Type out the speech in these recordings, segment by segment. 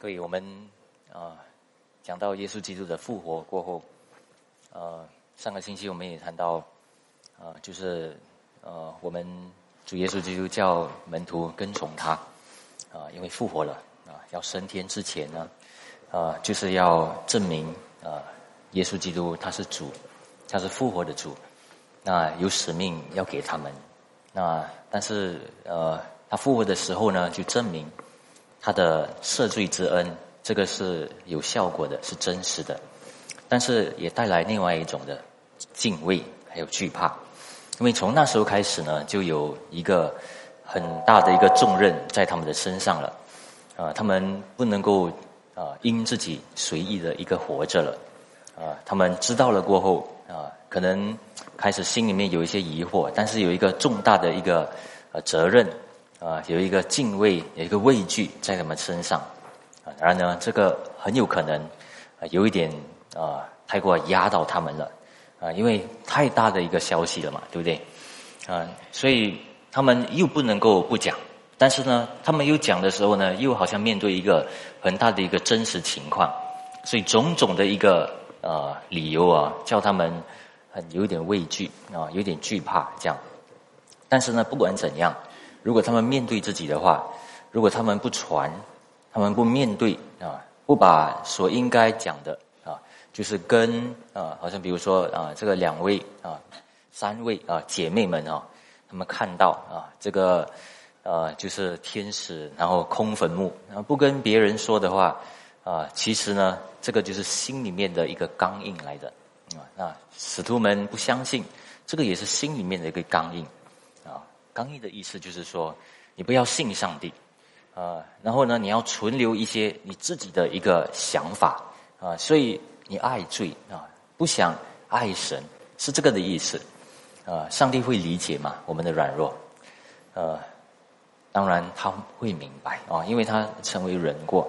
各位，我们啊讲到耶稣基督的复活过后，呃，上个星期我们也谈到，啊，就是呃，我们主耶稣基督叫门徒跟从他，啊，因为复活了啊，要升天之前呢，啊，就是要证明啊，耶稣基督他是主，他是复活的主，那有使命要给他们，那但是呃，他复活的时候呢，就证明。他的赦罪之恩，这个是有效果的，是真实的，但是也带来另外一种的敬畏还有惧怕，因为从那时候开始呢，就有一个很大的一个重任在他们的身上了，啊，他们不能够啊因自己随意的一个活着了，啊，他们知道了过后啊，可能开始心里面有一些疑惑，但是有一个重大的一个呃责任。啊，有一个敬畏，有一个畏惧在他们身上，啊，当然呢，这个很有可能啊，有一点啊，太过压到他们了，啊，因为太大的一个消息了嘛，对不对？啊，所以他们又不能够不讲，但是呢，他们又讲的时候呢，又好像面对一个很大的一个真实情况，所以种种的一个呃理由啊，叫他们很有点畏惧啊，有点惧怕这样。但是呢，不管怎样。如果他们面对自己的话，如果他们不传，他们不面对啊，不把所应该讲的啊，就是跟啊，好像比如说啊，这个两位啊，三位啊姐妹们啊，他们看到啊，这个呃，就是天使，然后空坟墓，然后不跟别人说的话啊，其实呢，这个就是心里面的一个刚硬来的啊。那使徒们不相信，这个也是心里面的一个刚硬。啊刚毅的意思就是说，你不要信上帝，啊，然后呢，你要存留一些你自己的一个想法，啊，所以你爱罪啊，不想爱神，是这个的意思，啊，上帝会理解嘛？我们的软弱，呃，当然他会明白啊，因为他成为人过，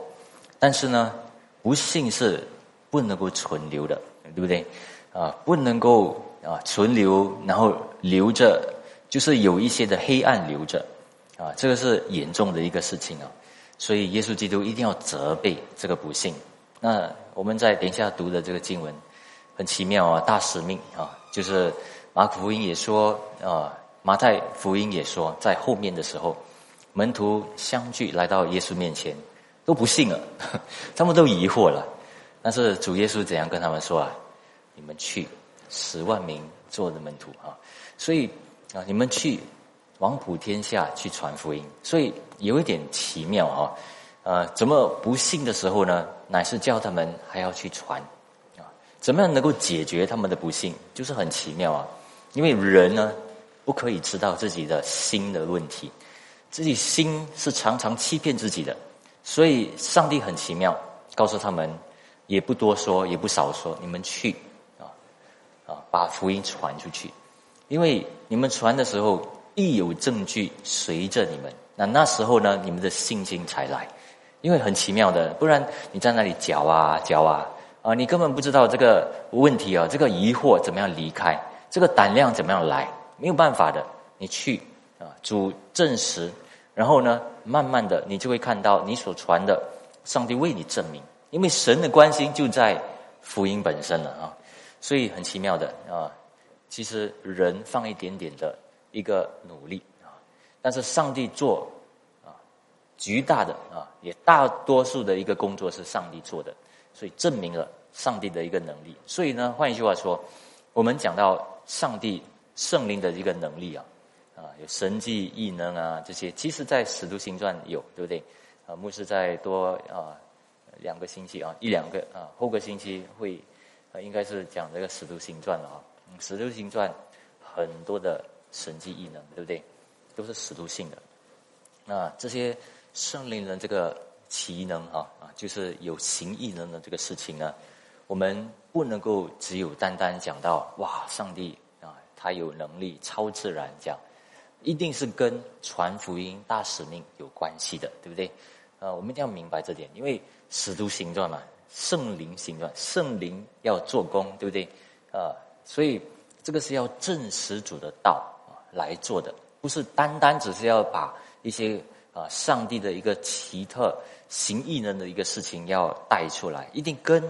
但是呢，不信是不能够存留的，对不对？啊，不能够啊存留，然后留着。就是有一些的黑暗留着，啊，这个是严重的一个事情啊，所以耶稣基督一定要责备这个不幸。那我们在等一下读的这个经文，很奇妙啊，大使命啊，就是马可福音也说啊，马太福音也说，在后面的时候，门徒相聚来到耶稣面前，都不信了，他们都疑惑了。但是主耶稣怎样跟他们说啊？你们去十万名做的门徒啊，所以。啊！你们去往普天下去传福音，所以有一点奇妙啊！呃，怎么不信的时候呢？乃是叫他们还要去传啊？怎么样能够解决他们的不信？就是很奇妙啊！因为人呢，不可以知道自己的心的问题，自己心是常常欺骗自己的，所以上帝很奇妙，告诉他们也不多说，也不少说，你们去啊啊，把福音传出去。因为你们传的时候，一有证据随着你们，那那时候呢，你们的信心才来。因为很奇妙的，不然你在那里嚼啊嚼啊啊，你根本不知道这个问题啊，这个疑惑怎么样离开，这个胆量怎么样来，没有办法的。你去啊，主证实，然后呢，慢慢的你就会看到你所传的，上帝为你证明，因为神的关心就在福音本身了啊，所以很奇妙的啊。其实人放一点点的一个努力啊，但是上帝做啊，巨大的啊，也大多数的一个工作是上帝做的，所以证明了上帝的一个能力。所以呢，换一句话说，我们讲到上帝圣灵的一个能力啊，啊，有神迹异能啊这些，其实在使徒行传有，对不对？啊，牧师在多啊两个星期啊，一两个啊，后个星期会啊，应该是讲这个使徒行传了啊。使徒行传很多的神迹异能，对不对？都是使徒性的。那这些圣灵人这个奇能啊啊，就是有行异能的这个事情呢，我们不能够只有单单讲到哇，上帝啊，他有能力超自然这样，一定是跟传福音大使命有关系的，对不对？啊，我们一定要明白这点，因为使徒行传嘛，圣灵行传，圣灵要做工，对不对？啊。所以，这个是要证实主的道啊来做的，不是单单只是要把一些啊，上帝的一个奇特行异能的一个事情要带出来，一定跟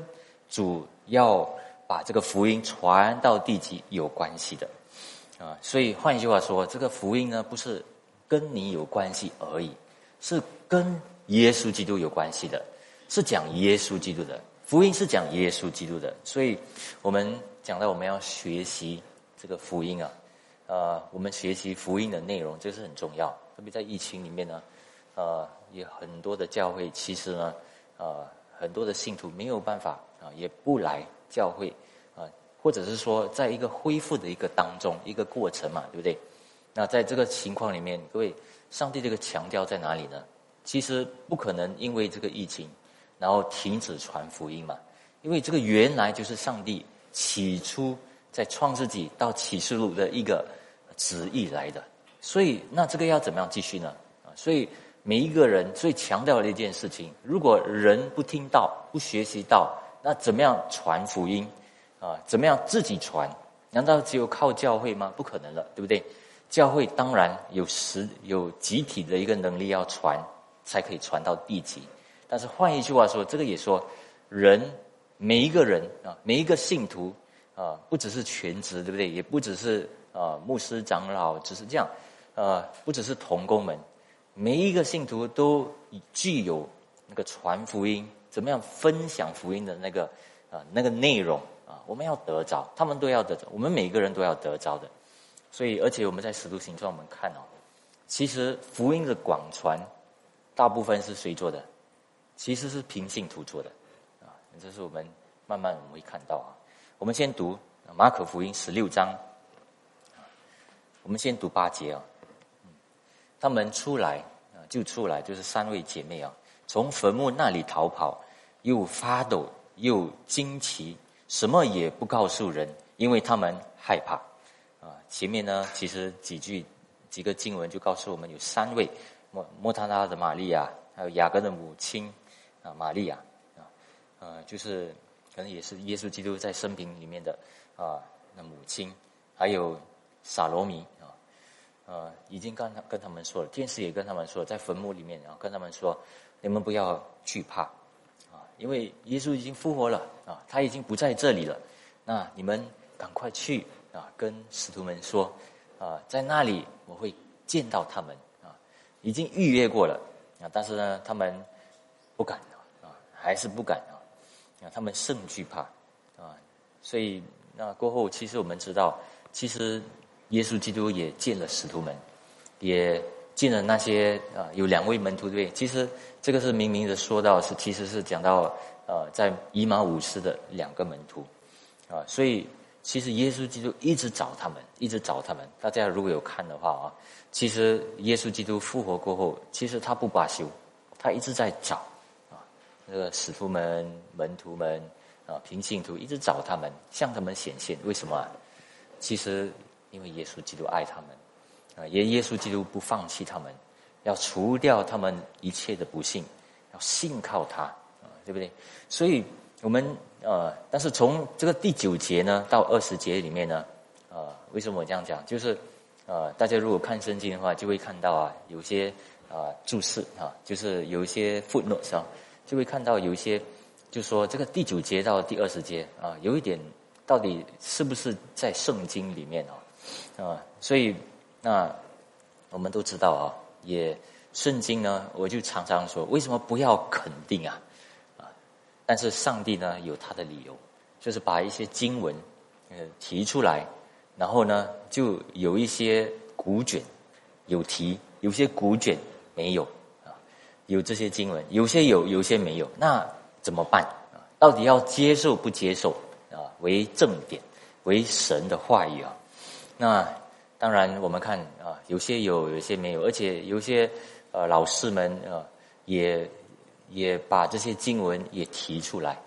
主要把这个福音传到地极有关系的啊。所以换一句话说，这个福音呢，不是跟你有关系而已，是跟耶稣基督有关系的，是讲耶稣基督的福音，是讲耶稣基督的。所以我们讲到我们要学习这个福音啊，呃，我们学习福音的内容，这是很重要，特别在疫情里面呢。呃，也很多的教会，其实呢，呃，很多的信徒没有办法啊，也不来教会啊，或者是说，在一个恢复的一个当中，一个过程嘛，对不对？那在这个情况里面，各位，上帝这个强调在哪里呢？其实不可能因为这个疫情，然后停止传福音嘛，因为这个原来就是上帝起初在创世纪到启示录的一个旨意来的，所以那这个要怎么样继续呢？啊，所以。每一个人最强调的一件事情，如果人不听到、不学习到，那怎么样传福音？啊，怎么样自己传？难道只有靠教会吗？不可能了，对不对？教会当然有实有集体的一个能力要传，才可以传到地极。但是换一句话说，这个也说，人每一个人啊，每一个信徒啊，不只是全职，对不对？也不只是啊牧师长老，只是这样，呃，不只是童工们。每一个信徒都具有那个传福音、怎么样分享福音的那个啊那个内容啊，我们要得着，他们都要得着，我们每个人都要得着的。所以，而且我们在使徒行传我们看哦，其实福音的广传，大部分是谁做的？其实是平信徒做的。这是我们慢慢我们会看到啊。我们先读马可福音十六章，我们先读八节啊。他们出来，就出来，就是三位姐妹啊，从坟墓那里逃跑，又发抖，又惊奇，什么也不告诉人，因为他们害怕。啊，前面呢，其实几句几个经文就告诉我们，有三位莫莫塔拉的玛利亚，还有雅各的母亲啊，玛利亚，呃，就是可能也是耶稣基督在生平里面的啊，那母亲，还有撒罗米啊。呃，已经跟他跟他们说了，天使也跟他们说，在坟墓里面，然后跟他们说，你们不要惧怕，啊，因为耶稣已经复活了，啊，他已经不在这里了，那你们赶快去啊，跟使徒们说，啊，在那里我会见到他们，啊，已经预约过了，啊，但是呢，他们不敢啊，还是不敢啊，啊，他们甚惧怕，啊，所以那过后，其实我们知道，其实。耶稣基督也见了使徒们，也见了那些啊，有两位门徒对。其实这个是明明的说到是，其实是讲到呃，在以马五斯的两个门徒啊。所以其实耶稣基督一直找他们，一直找他们。大家如果有看的话啊，其实耶稣基督复活过后，其实他不罢休，他一直在找，那个使徒们、门徒们啊、平信徒一直找他们，向他们显现。为什么啊？其实。因为耶稣基督爱他们，啊，也耶稣基督不放弃他们，要除掉他们一切的不幸，要信靠他，啊，对不对？所以，我们呃，但是从这个第九节呢到二十节里面呢，啊，为什么我这样讲？就是呃，大家如果看圣经的话，就会看到啊，有些啊注释啊，就是有一些 footnotes 啊，就会看到有一些，就说这个第九节到第二十节啊，有一点到底是不是在圣经里面啊？啊，所以那我们都知道啊，也圣经呢，我就常常说，为什么不要肯定啊？啊，但是上帝呢有他的理由，就是把一些经文呃提出来，然后呢就有一些古卷有提，有些古卷没有，有这些经文，有些有，有些没有，那怎么办？到底要接受不接受啊？为正典，为神的话语啊？那当然，我们看啊，有些有，有些没有，而且有些呃老师们啊，也也把这些经文也提出来。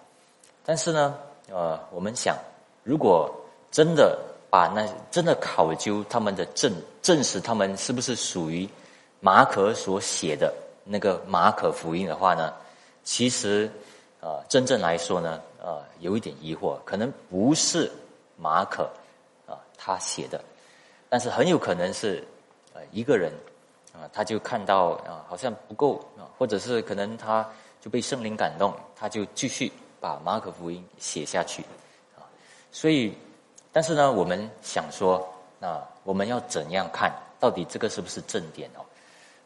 但是呢，呃，我们想，如果真的把那真的考究他们的证，证实他们是不是属于马可所写的那个马可福音的话呢，其实啊，真正来说呢，呃，有一点疑惑，可能不是马可啊。他写的，但是很有可能是，呃，一个人啊，他就看到啊，好像不够啊，或者是可能他就被圣灵感动，他就继续把马可福音写下去啊。所以，但是呢，我们想说，那我们要怎样看？到底这个是不是正点哦？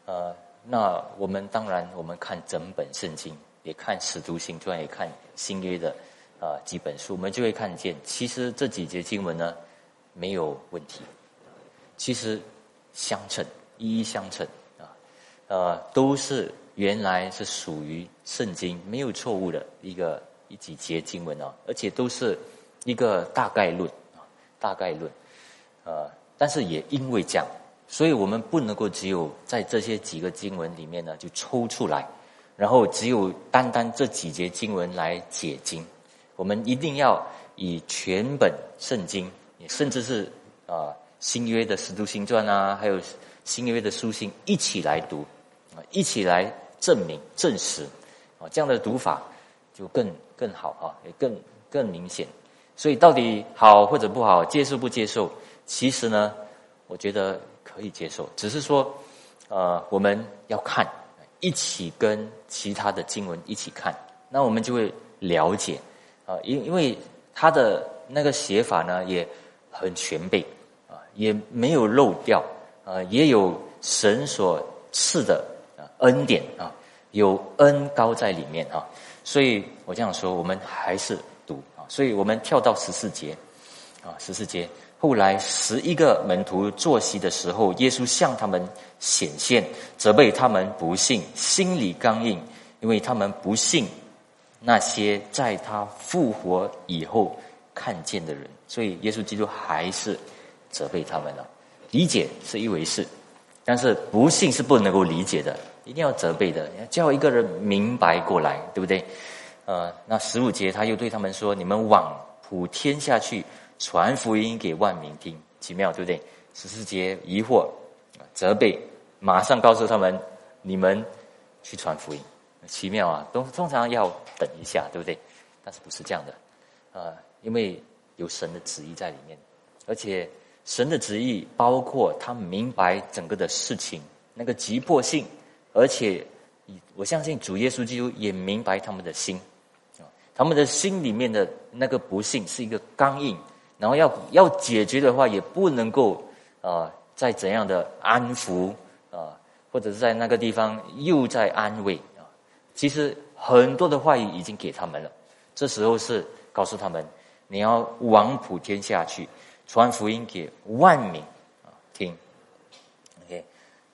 呃，那我们当然，我们看整本圣经，也看使徒行传，也看新约的啊几本书，我们就会看见，其实这几节经文呢没有问题，其实相称，一一相称啊，呃，都是原来是属于圣经，没有错误的一个一几节经文啊，而且都是一个大概论啊，大概论，呃，但是也因为这样。所以我们不能够只有在这些几个经文里面呢，就抽出来，然后只有单单这几节经文来解经。我们一定要以全本圣经，甚至是啊新约的使徒行传啊，还有新约的书信一起来读，啊一起来证明证实，啊这样的读法就更更好啊，也更更明显。所以到底好或者不好，接受不接受？其实呢，我觉得。可以接受，只是说，呃，我们要看，一起跟其他的经文一起看，那我们就会了解，啊，因因为他的那个写法呢也很全备，啊，也没有漏掉，啊，也有神所赐的啊恩典啊，有恩高在里面啊，所以我这样说，我们还是读啊，所以我们跳到十四节，啊，十四节。后来十一个门徒坐席的时候，耶稣向他们显现，责备他们不信，心里刚硬，因为他们不信那些在他复活以后看见的人。所以耶稣基督还是责备他们了。理解是一回事，但是不信是不能够理解的，一定要责备的，叫一个人明白过来，对不对？呃，那十五节他又对他们说：“你们往普天下去。”传福音给万民听，奇妙对不对？十四节疑惑、责备，马上告诉他们：你们去传福音，奇妙啊！都通常要等一下，对不对？但是不是这样的？啊，因为有神的旨意在里面，而且神的旨意包括他明白整个的事情那个急迫性，而且我相信主耶稣基督也明白他们的心，他们的心里面的那个不幸是一个刚硬。然后要要解决的话，也不能够啊，再怎样的安抚啊，或者是在那个地方又在安慰啊。其实很多的话语已经给他们了，这时候是告诉他们，你要往普天下去，传福音给万民啊听。OK，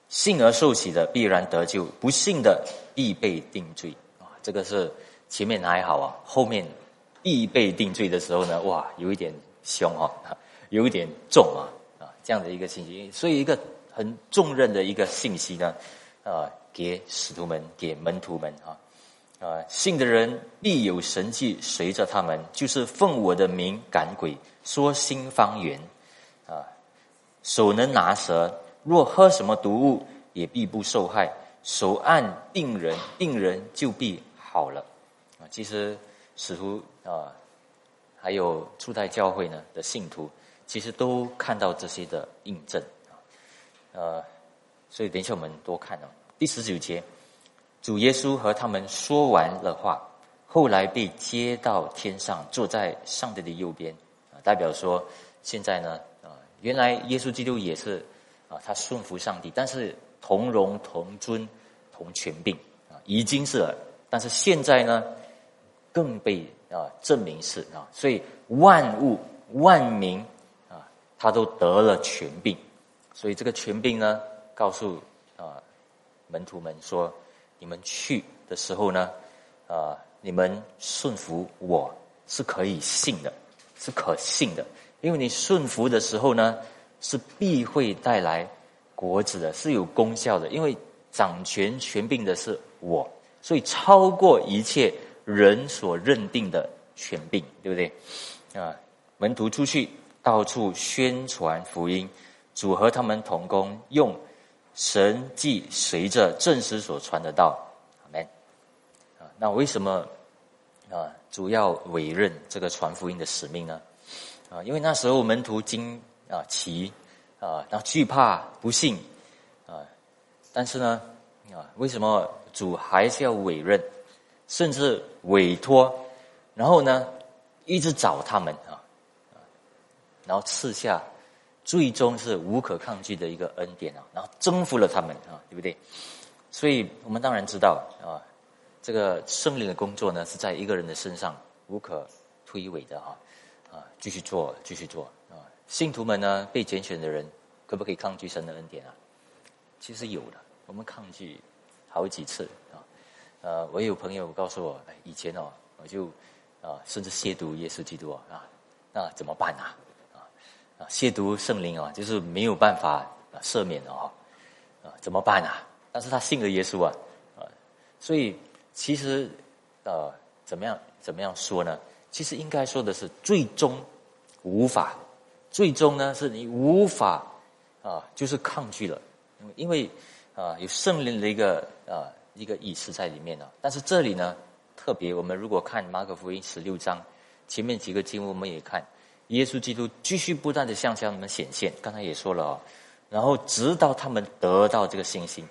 信而受洗的必然得救，不信的必被定罪啊。这个是前面还好啊，后面必被定罪的时候呢，哇，有一点。凶哈，有一点重啊啊，这样的一个信息，所以一个很重任的一个信息呢，啊，给使徒们，给门徒们啊，啊，信的人必有神迹随着他们，就是奉我的名赶鬼，说新方言，啊，手能拿蛇，若喝什么毒物，也必不受害，手按病人，病人就必好了，啊，其实使徒啊。还有初代教会呢的信徒，其实都看到这些的印证啊，呃，所以等一下我们多看哦。第十九节，主耶稣和他们说完了话，后来被接到天上，坐在上帝的右边啊，代表说现在呢啊，原来耶稣基督也是啊，他顺服上帝，但是同荣同尊同权柄啊，已经是了，但是现在呢更被。啊，证明是啊，所以万物万民啊，他都得了权柄，所以这个权柄呢，告诉啊门徒们说，你们去的时候呢，啊，你们顺服我是可以信的，是可信的，因为你顺服的时候呢，是必会带来果子的，是有功效的，因为掌权权柄的是我，所以超过一切。人所认定的权柄，对不对？啊，门徒出去到处宣传福音，主和他们同工，用神迹随着正师所传的道，阿门。啊，那为什么啊主要委任这个传福音的使命呢？啊，因为那时候门徒惊啊奇啊，然后惧怕不信啊，但是呢，啊，为什么主还是要委任，甚至委托，然后呢，一直找他们啊，然后赐下，最终是无可抗拒的一个恩典啊，然后征服了他们啊，对不对？所以我们当然知道啊，这个圣灵的工作呢，是在一个人的身上无可推诿的啊，啊，继续做，继续做啊。信徒们呢，被拣选的人，可不可以抗拒神的恩典啊？其实有的，我们抗拒好几次啊。呃，我有朋友告诉我，以前哦，我就啊，甚至亵渎耶稣基督啊，那怎么办啊？啊啊，亵渎圣灵啊，就是没有办法赦免的啊，啊，怎么办啊？但是他信了耶稣啊，啊，所以其实呃，怎么样怎么样说呢？其实应该说的是，最终无法，最终呢是你无法啊，就是抗拒了，因为啊有圣灵的一个啊一个意思在里面呢。但是这里呢，特别我们如果看马可福音十六章前面几个经文，我们也看耶稣基督继续不断的向他们显现。刚才也说了哦，然后直到他们得到这个信心。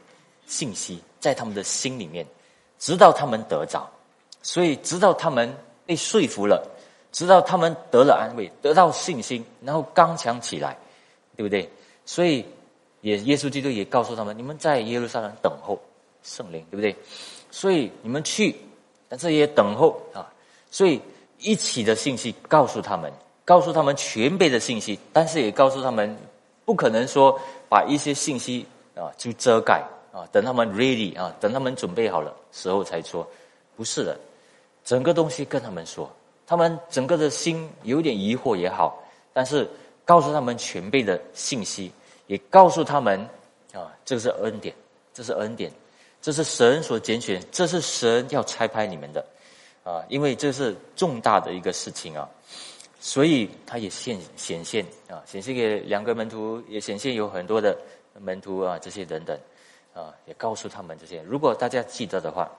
信息在他们的心里面，直到他们得着，所以直到他们被说服了，直到他们得了安慰，得到信心，然后刚强起来，对不对？所以也耶稣基督也告诉他们：你们在耶路撒冷等候圣灵，对不对？所以你们去，但是也等候啊。所以一起的信息告诉他们，告诉他们全备的信息，但是也告诉他们，不可能说把一些信息啊就遮盖。啊，等他们 ready 啊，等他们准备好了时候才说，不是的，整个东西跟他们说，他们整个的心有点疑惑也好，但是告诉他们全备的信息，也告诉他们啊，这个是恩典，这是恩典，这是神所拣选，这是神要拆派你们的啊，因为这是重大的一个事情啊，所以他也显显现啊，显现给两个门徒，也显现有很多的门徒啊，这些等等。啊，也告诉他们这些。如果大家记得的话，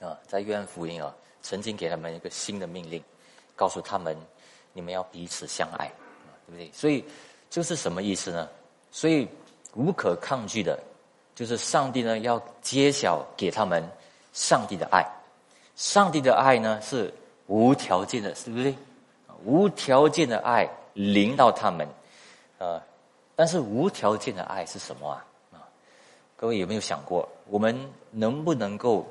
啊，在约翰福音啊，曾经给他们一个新的命令，告诉他们，你们要彼此相爱，对不对？所以这是什么意思呢？所以无可抗拒的，就是上帝呢要揭晓给他们上帝的爱。上帝的爱呢是无条件的，是不是？无条件的爱临到他们，啊，但是无条件的爱是什么啊？各位有没有想过，我们能不能够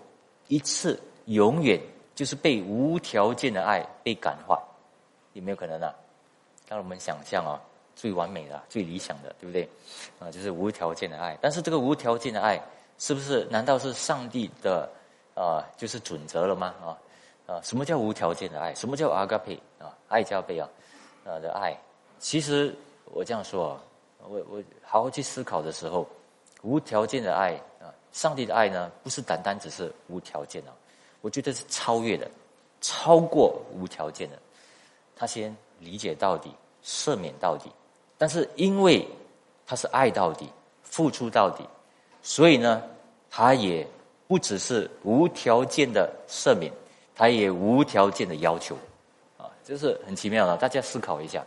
一次永远就是被无条件的爱被感化？有没有可能呢？让我们想象啊，最完美的、最理想的，对不对？啊，就是无条件的爱。但是这个无条件的爱，是不是难道是上帝的啊？就是准则了吗？啊啊，什么叫无条件的爱？什么叫阿嘎佩啊？爱加倍啊啊的爱？其实我这样说啊，我我好好去思考的时候。无条件的爱啊，上帝的爱呢，不是单单只是无条件的，我觉得是超越的，超过无条件的。他先理解到底，赦免到底，但是因为他是爱到底，付出到底，所以呢，他也不只是无条件的赦免，他也无条件的要求，啊，这是很奇妙的。大家思考一下，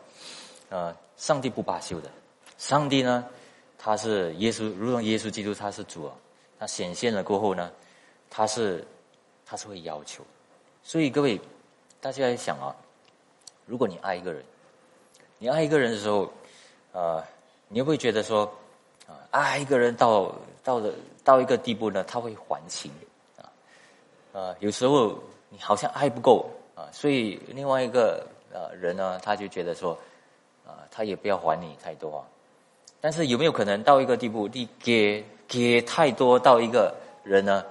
呃，上帝不罢休的，上帝呢？他是耶稣，如同耶稣基督，他是主啊。他显现了过后呢，他是他是会要求。所以各位，大家想啊，如果你爱一个人，你爱一个人的时候，呃，你会不会觉得说，啊，爱一个人到到了到一个地步呢，他会还情啊？呃，有时候你好像爱不够啊，所以另外一个呃人呢，他就觉得说，啊，他也不要还你太多啊。但是有没有可能到一个地步，你给给太多到一个人呢？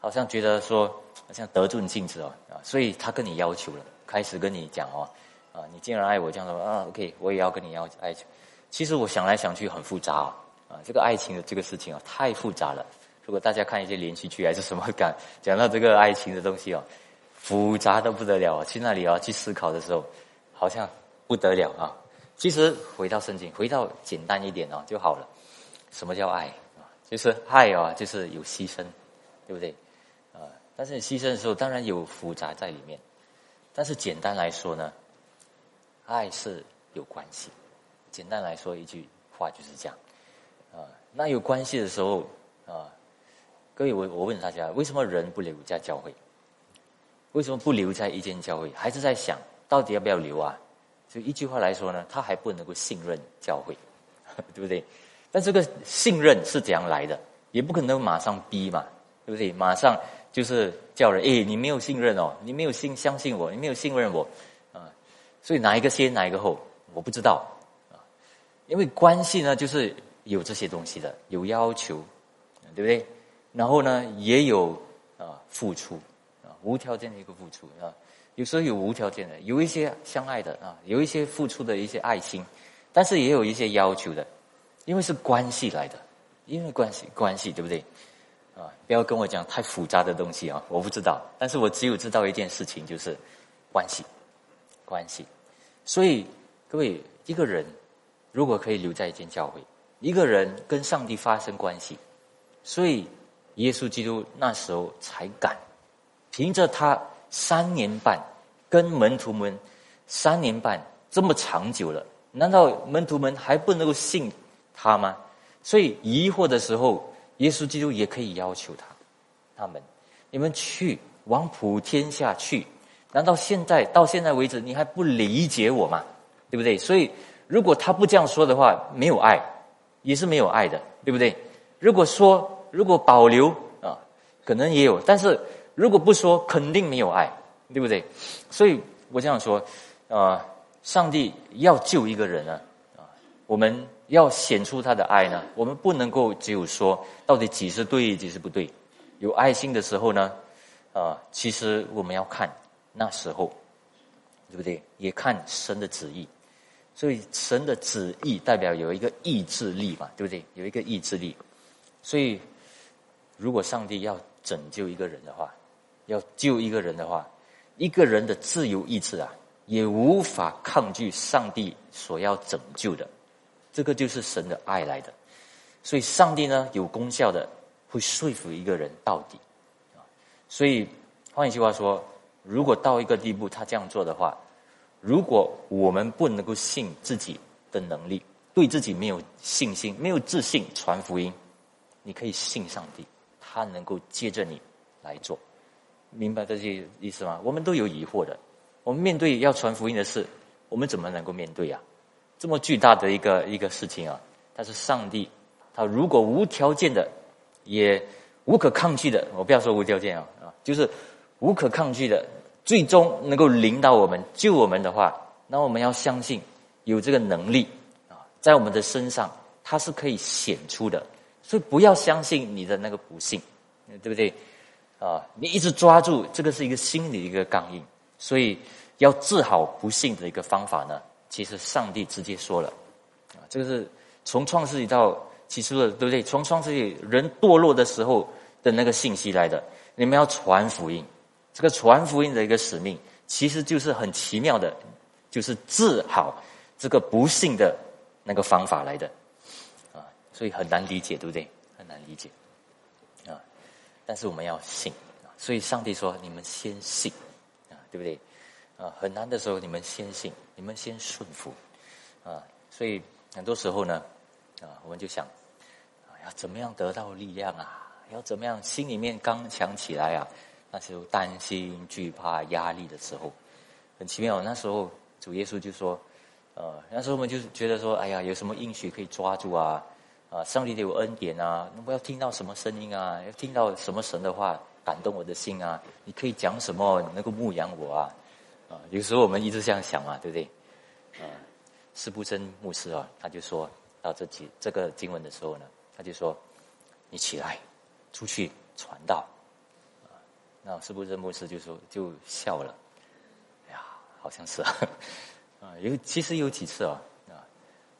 好像觉得说，好像得寸进尺哦啊，所以他跟你要求了，开始跟你讲哦，啊，你既然爱我，这样说啊，OK，我也要跟你要爱求。其实我想来想去很复杂啊，啊，这个爱情的这个事情啊太复杂了。如果大家看一些连续剧还是什么感，讲到这个爱情的东西哦，复杂的不得了啊，去那里啊去思考的时候，好像不得了啊。其实回到圣经，回到简单一点哦就好了。什么叫爱啊？就是爱啊，就是有牺牲，对不对？啊，但是你牺牲的时候，当然有复杂在里面。但是简单来说呢，爱是有关系。简单来说一句话就是这样。啊，那有关系的时候，啊，各位，我我问大家，为什么人不留在教会？为什么不留在一间教会？还是在想到底要不要留啊？就一句话来说呢，他还不能够信任教会，对不对？但这个信任是怎样来的？也不可能马上逼嘛，对不对？马上就是叫人，哎，你没有信任哦，你没有信相信我，你没有信任我，啊，所以哪一个先，哪一个后，我不知道。因为关系呢，就是有这些东西的，有要求，对不对？然后呢，也有啊付出啊。无条件的一个付出啊，有时候有无条件的，有一些相爱的啊，有一些付出的一些爱心，但是也有一些要求的，因为是关系来的，因为关系关系对不对？啊，不要跟我讲太复杂的东西啊，我不知道，但是我只有知道一件事情，就是关系，关系。所以各位，一个人如果可以留在一间教会，一个人跟上帝发生关系，所以耶稣基督那时候才敢。凭着他三年半跟门徒们三年半这么长久了，难道门徒们还不能够信他吗？所以疑惑的时候，耶稣基督也可以要求他，他们，你们去往普天下去。难道现在到现在为止你还不理解我吗？对不对？所以如果他不这样说的话，没有爱，也是没有爱的，对不对？如果说如果保留啊，可能也有，但是。如果不说，肯定没有爱，对不对？所以我这样说，啊，上帝要救一个人呢，啊，我们要显出他的爱呢，我们不能够只有说到底几是对，几是不对。有爱心的时候呢，啊，其实我们要看那时候，对不对？也看神的旨意。所以神的旨意代表有一个意志力嘛，对不对？有一个意志力。所以如果上帝要拯救一个人的话，要救一个人的话，一个人的自由意志啊，也无法抗拒上帝所要拯救的。这个就是神的爱来的。所以，上帝呢有功效的，会说服一个人到底。所以换一句话说，如果到一个地步，他这样做的话，如果我们不能够信自己的能力，对自己没有信心、没有自信传福音，你可以信上帝，他能够接着你来做。明白这些意思吗？我们都有疑惑的。我们面对要传福音的事，我们怎么能够面对呀？这么巨大的一个一个事情啊！但是上帝，他如果无条件的，也无可抗拒的，我不要说无条件啊啊，就是无可抗拒的，最终能够领导我们、救我们的话，那我们要相信有这个能力啊，在我们的身上，它是可以显出的。所以不要相信你的那个不幸，对不对？啊，你一直抓住这个是一个心理一个刚硬，所以要治好不幸的一个方法呢，其实上帝直接说了，啊，这个是从创世纪到起初的，对不对？从创世纪人堕落的时候的那个信息来的，你们要传福音，这个传福音的一个使命，其实就是很奇妙的，就是治好这个不幸的那个方法来的，啊，所以很难理解，对不对？很难理解。啊但是我们要信所以上帝说：“你们先信啊，对不对？啊，很难的时候，你们先信，你们先顺服啊。所以很多时候呢，啊，我们就想啊，要怎么样得到力量啊？要怎么样心里面刚强起来啊？那时候担心、惧怕、压力的时候，很奇妙。那时候主耶稣就说：，呃，那时候我们就觉得说，哎呀，有什么应许可以抓住啊？”啊，上帝给我恩典啊！那我要听到什么声音啊？要听到什么神的话感动我的心啊？你可以讲什么你能够牧养我啊？啊，有时候我们一直这样想嘛，对不对？啊，施布真牧师啊，他就说到这几这个经文的时候呢，他就说：“你起来，出去传道。”那是不是牧师就说就笑了，哎呀，好像是啊，啊，有其实有几次啊。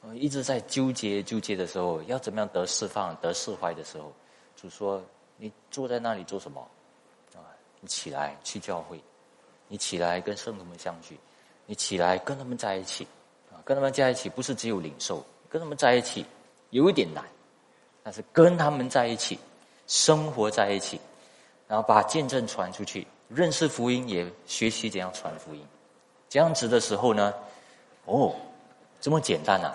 我一直在纠结纠结的时候，要怎么样得释放、得释怀的时候，主说：“你坐在那里做什么？啊，你起来去教会，你起来跟圣徒们相聚，你起来跟他们在一起，啊，跟他们在一起不是只有领受，跟他们在一起有一点难，但是跟他们在一起，生活在一起，然后把见证传出去，认识福音，也学习怎样传福音，这样子的时候呢，哦，这么简单啊！”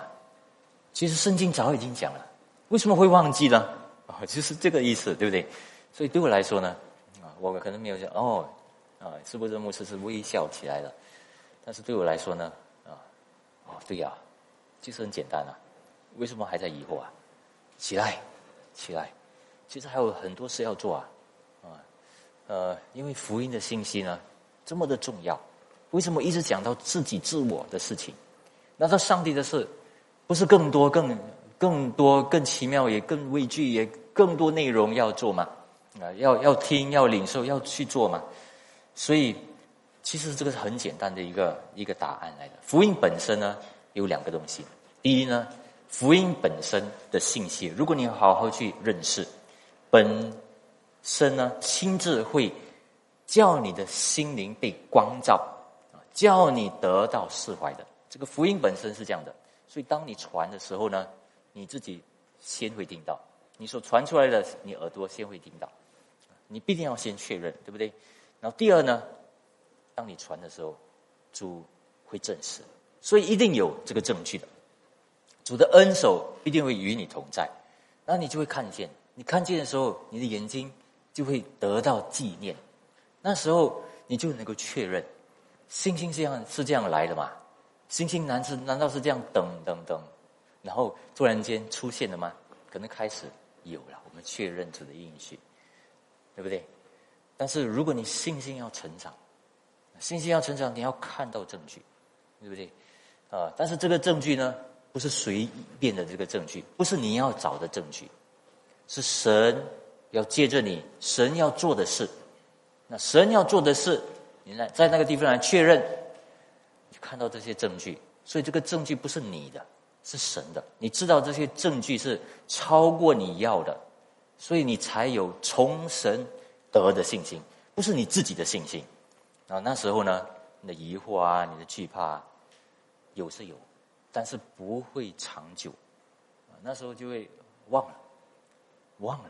其实圣经早已经讲了，为什么会忘记呢？啊，就是这个意思，对不对？所以对我来说呢，啊，我可能没有想哦，啊，是不是牧师是微笑起来了？但是对我来说呢，啊，哦，对呀，就是很简单啊，为什么还在疑惑啊？起来，起来，其实还有很多事要做，啊，呃，因为福音的信息呢这么的重要，为什么一直讲到自己自我的事情？那到上帝的事，不是更多、更更多、更奇妙，也更畏惧，也更多内容要做吗？啊，要要听，要领受，要去做嘛？所以，其实这个是很简单的一个一个答案来的。福音本身呢有两个东西，第一呢。福音本身的信息，如果你好好去认识，本身呢，亲自会叫你的心灵被光照，啊，叫你得到释怀的。这个福音本身是这样的，所以当你传的时候呢，你自己先会听到，你所传出来的，你耳朵先会听到，你必定要先确认，对不对？然后第二呢，当你传的时候，主会证实，所以一定有这个证据的。主的恩手必定会与你同在，那你就会看见。你看见的时候，你的眼睛就会得到纪念。那时候你就能够确认，星星这样是这样来的嘛？星星难是难道是这样等等等，然后突然间出现了吗？可能开始有了，我们确认主的应许，对不对？但是如果你信心要成长，信心要成长，你要看到证据，对不对？啊，但是这个证据呢？不是随便的这个证据，不是你要找的证据，是神要借着你，神要做的事。那神要做的事，你来在那个地方来确认，你看到这些证据，所以这个证据不是你的，是神的。你知道这些证据是超过你要的，所以你才有从神得的信心，不是你自己的信心。啊，那时候呢，你的疑惑啊，你的惧怕啊，有是有。但是不会长久，那时候就会忘了，忘了，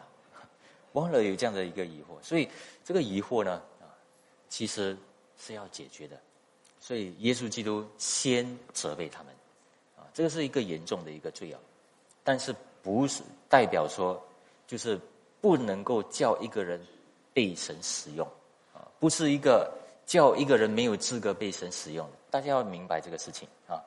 忘了有这样的一个疑惑，所以这个疑惑呢，啊，其实是要解决的，所以耶稣基督先责备他们，啊，这个是一个严重的一个罪啊，但是不是代表说就是不能够叫一个人被神使用，啊，不是一个叫一个人没有资格被神使用，大家要明白这个事情啊。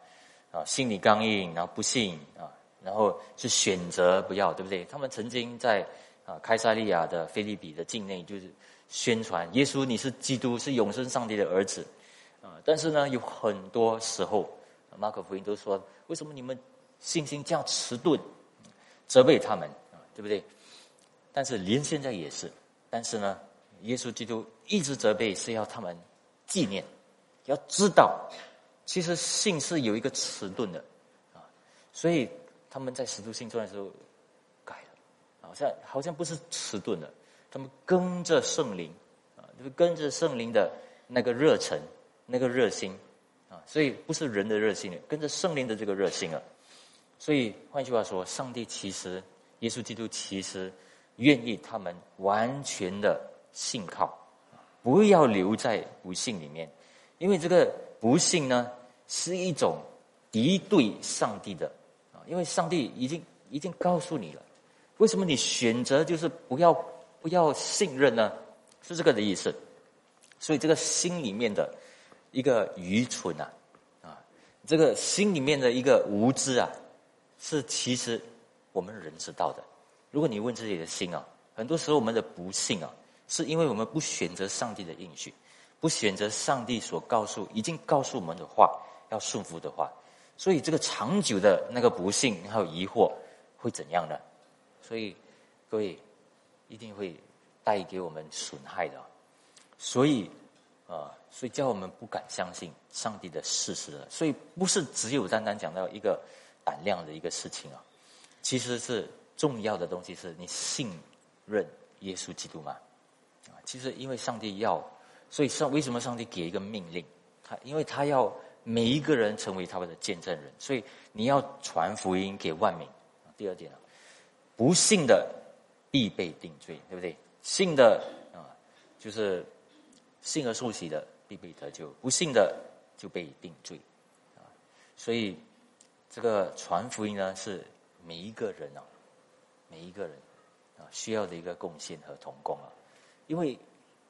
啊，心理刚硬，然后不信啊，然后是选择不要，对不对？他们曾经在啊，开撒利亚的菲利比的境内，就是宣传耶稣你是基督，是永生上帝的儿子啊。但是呢，有很多时候，马可福音都说，为什么你们信心这样迟钝？责备他们啊，对不对？但是连现在也是，但是呢，耶稣基督一直责备，是要他们纪念，要知道。其实信是有一个迟钝的，啊，所以他们在使徒信传的时候，好像好像不是迟钝的，他们跟着圣灵，啊，就是跟着圣灵的那个热忱、那个热心，啊，所以不是人的热心，跟着圣灵的这个热心啊，所以换句话说，上帝其实耶稣基督其实愿意他们完全的信靠，不要留在不幸里面。因为这个不幸呢，是一种敌对上帝的啊，因为上帝已经已经告诉你了，为什么你选择就是不要不要信任呢？是这个的意思。所以这个心里面的一个愚蠢啊，啊，这个心里面的一个无知啊，是其实我们人知道的。如果你问自己的心啊，很多时候我们的不幸啊，是因为我们不选择上帝的应许。不选择上帝所告诉、已经告诉我们的话，要顺服的话，所以这个长久的那个不幸还有疑惑会怎样呢？所以各位一定会带给我们损害的。所以啊，所以叫我们不敢相信上帝的事实了。所以不是只有单单讲到一个胆量的一个事情啊，其实是重要的东西是你信任耶稣基督吗？啊，其实因为上帝要。所以上为什么上帝给一个命令？他因为他要每一个人成为他们的见证人，所以你要传福音给万民。第二点啊，不信的必被定罪，对不对？信的啊，就是信而受洗的必被得救，不信的就被定罪啊。所以这个传福音呢，是每一个人啊，每一个人啊需要的一个贡献和同工啊，因为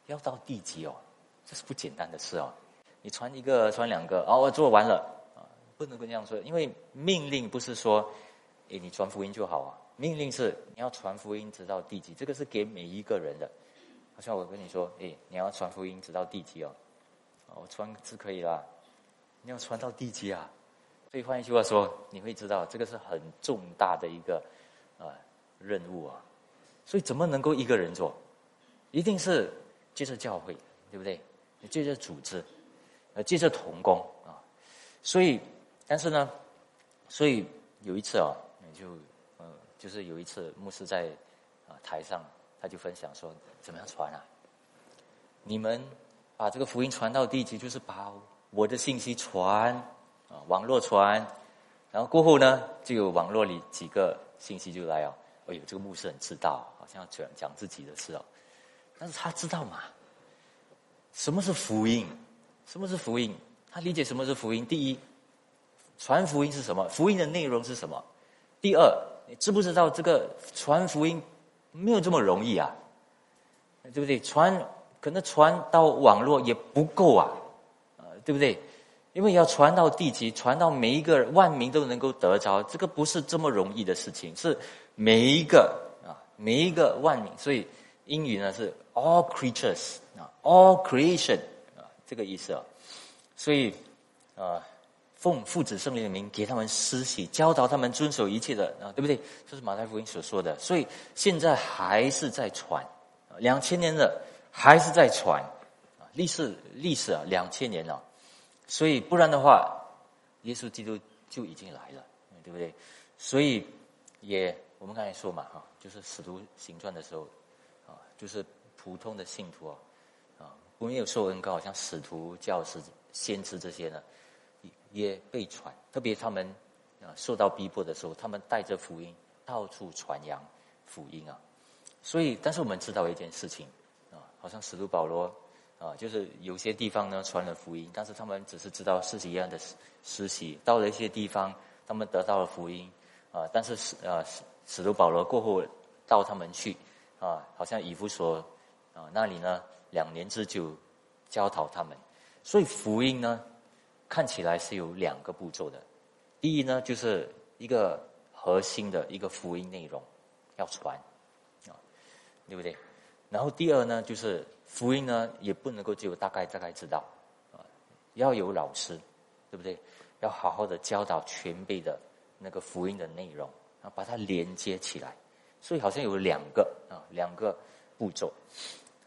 要到地级哦，这是不简单的事哦。你传一个，传两个，哦，我做完了啊，不能够这样说，因为命令不是说，诶，你传福音就好啊，命令是你要传福音直到地级，这个是给每一个人的。好像我跟你说，诶，你要传福音直到地级哦，哦，传是可以啦，你要传到地级啊。所以换一句话说，你会知道这个是很重大的一个啊任务啊。所以怎么能够一个人做？一定是接着教会，对不对？你接着组织。呃，借着童工啊，所以，但是呢，所以有一次啊，就，就是有一次牧师在啊台上，他就分享说，怎么样传啊？你们把这个福音传到地级，就是把我的信息传啊，网络传，然后过后呢，就有网络里几个信息就来哦，哎呦，这个牧师很知道，好像讲讲自己的事哦，但是他知道嘛？什么是福音？什么是福音？他理解什么是福音？第一，传福音是什么？福音的内容是什么？第二，你知不知道这个传福音没有这么容易啊？对不对？传可能传到网络也不够啊，啊，对不对？因为要传到地级，传到每一个万民都能够得着，这个不是这么容易的事情。是每一个啊，每一个万民。所以英语呢是 all creatures 啊，all creation 啊。这个意思啊，所以啊，奉父子圣灵的名给他们施洗，教导他们遵守一切的啊，对不对？这是马太福音所说的。所以现在还是在传，两千年了还是在传啊，历史历史啊，两千年了。所以不然的话，耶稣基督就已经来了，对不对？所以也我们刚才说嘛，哈，就是使徒行传的时候啊，就是普通的信徒啊。啊没有受恩高，像使徒、教师、先知这些呢，也被传。特别他们啊受到逼迫的时候，他们带着福音到处传扬福音啊。所以，但是我们知道一件事情啊，好像使徒保罗啊，就是有些地方呢传了福音，但是他们只是知道是一样的实习。到了一些地方，他们得到了福音啊，但是使啊使使徒保罗过后到他们去啊，好像以弗所啊那里呢。两年之久，教导他们，所以福音呢，看起来是有两个步骤的。第一呢，就是一个核心的一个福音内容要传，啊，对不对？然后第二呢，就是福音呢也不能够只有大概大概知道，啊，要有老师，对不对？要好好的教导全备的那个福音的内容，啊，把它连接起来。所以好像有两个啊，两个步骤。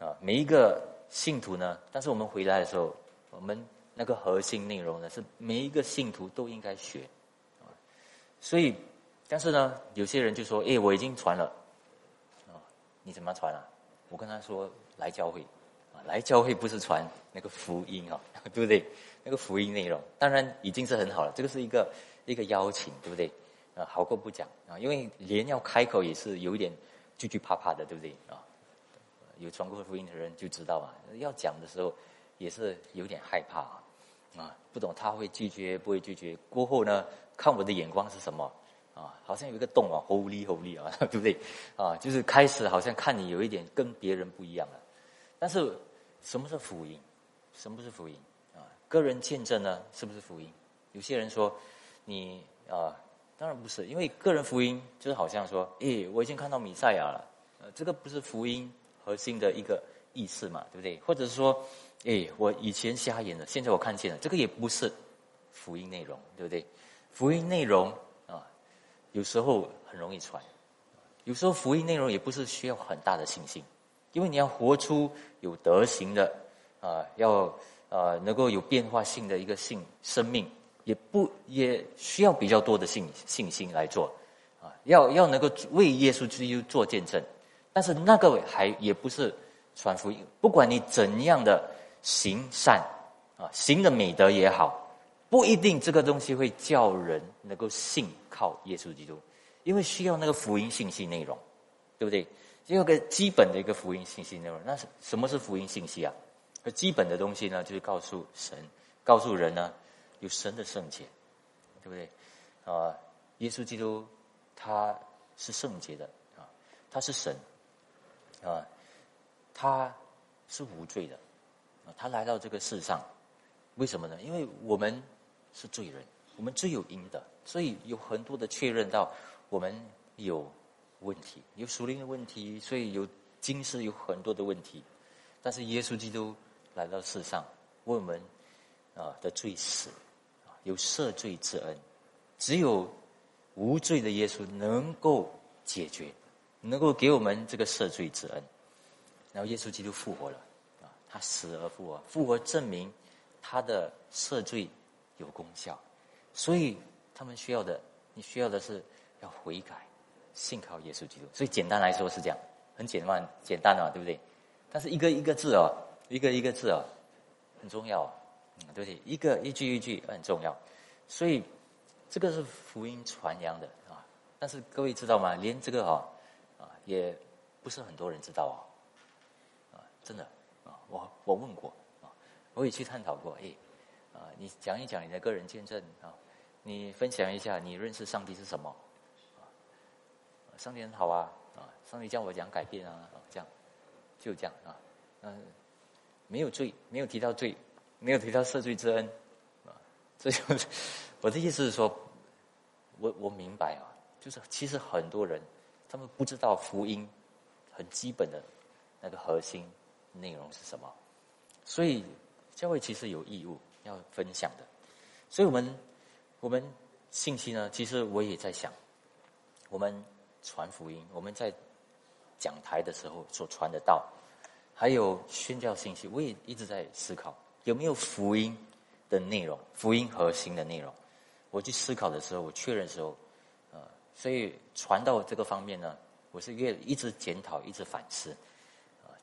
啊，每一个信徒呢，但是我们回来的时候，我们那个核心内容呢，是每一个信徒都应该学，啊，所以，但是呢，有些人就说，哎，我已经传了，啊，你怎么传啊？我跟他说，来教会，啊，来教会不是传那个福音啊，对不对？那个福音内容，当然已经是很好了，这个是一个一个邀请，对不对？啊，好过不讲啊，因为连要开口也是有一点惧惧怕怕的，对不对？啊。有传过福音的人就知道啊，要讲的时候也是有点害怕啊，啊，不懂他会拒绝不会拒绝。过后呢，看我的眼光是什么啊？好像有一个洞啊，Holy Holy 啊，对不对？啊，就是开始好像看你有一点跟别人不一样了。但是什么是福音？什么是福音？啊，个人见证呢，是不是福音？有些人说你啊，当然不是，因为个人福音就是好像说，诶，我已经看到弥赛亚了，呃，这个不是福音。核心的一个意思嘛，对不对？或者是说，哎，我以前瞎眼了，现在我看见了，这个也不是福音内容，对不对？福音内容啊，有时候很容易传，有时候福音内容也不是需要很大的信心，因为你要活出有德行的啊，要啊能够有变化性的一个性生命，也不也需要比较多的信信心来做啊，要要能够为耶稣基督做见证。但是那个还也不是传福音，不管你怎样的行善啊，行的美德也好，不一定这个东西会叫人能够信靠耶稣基督，因为需要那个福音信息内容，对不对？有个基本的一个福音信息内容，那是什么是福音信息啊？基本的东西呢，就是告诉神，告诉人呢，有神的圣洁，对不对？啊，耶稣基督他是圣洁的啊。他是神，啊，他是无罪的，他来到这个世上，为什么呢？因为我们是罪人，我们罪有应得，所以有很多的确认到我们有问题，有属灵的问题，所以有今世有很多的问题，但是耶稣基督来到世上，为我们啊的罪死，有赦罪之恩，只有无罪的耶稣能够解决。能够给我们这个赦罪之恩，然后耶稣基督复活了，他死而复活，复活证明他的赦罪有功效，所以他们需要的，你需要的是要悔改，信靠耶稣基督。所以简单来说是这样，很简单，简单啊，对不对？但是一个一个字哦，一个一个字哦，很重要，嗯，对不对？一个一句一句很重要，所以这个是福音传扬的啊。但是各位知道吗？连这个哈。也不是很多人知道啊，啊，真的，我我问过啊，我也去探讨过，哎，啊，你讲一讲你的个人见证啊，你分享一下你认识上帝是什么，啊，上帝很好啊，啊，上帝叫我讲改变啊，这样，就这样啊，嗯，没有罪，没有提到罪，没有提到赦罪之恩，啊，这就是我的意思是说，我我明白啊，就是其实很多人。他们不知道福音很基本的那个核心内容是什么，所以教会其实有义务要分享的。所以我们我们信息呢，其实我也在想，我们传福音，我们在讲台的时候所传的道，还有宣教信息，我也一直在思考有没有福音的内容，福音核心的内容。我去思考的时候，我确认的时候。呃所以传到这个方面呢，我是越一直检讨，一直反思，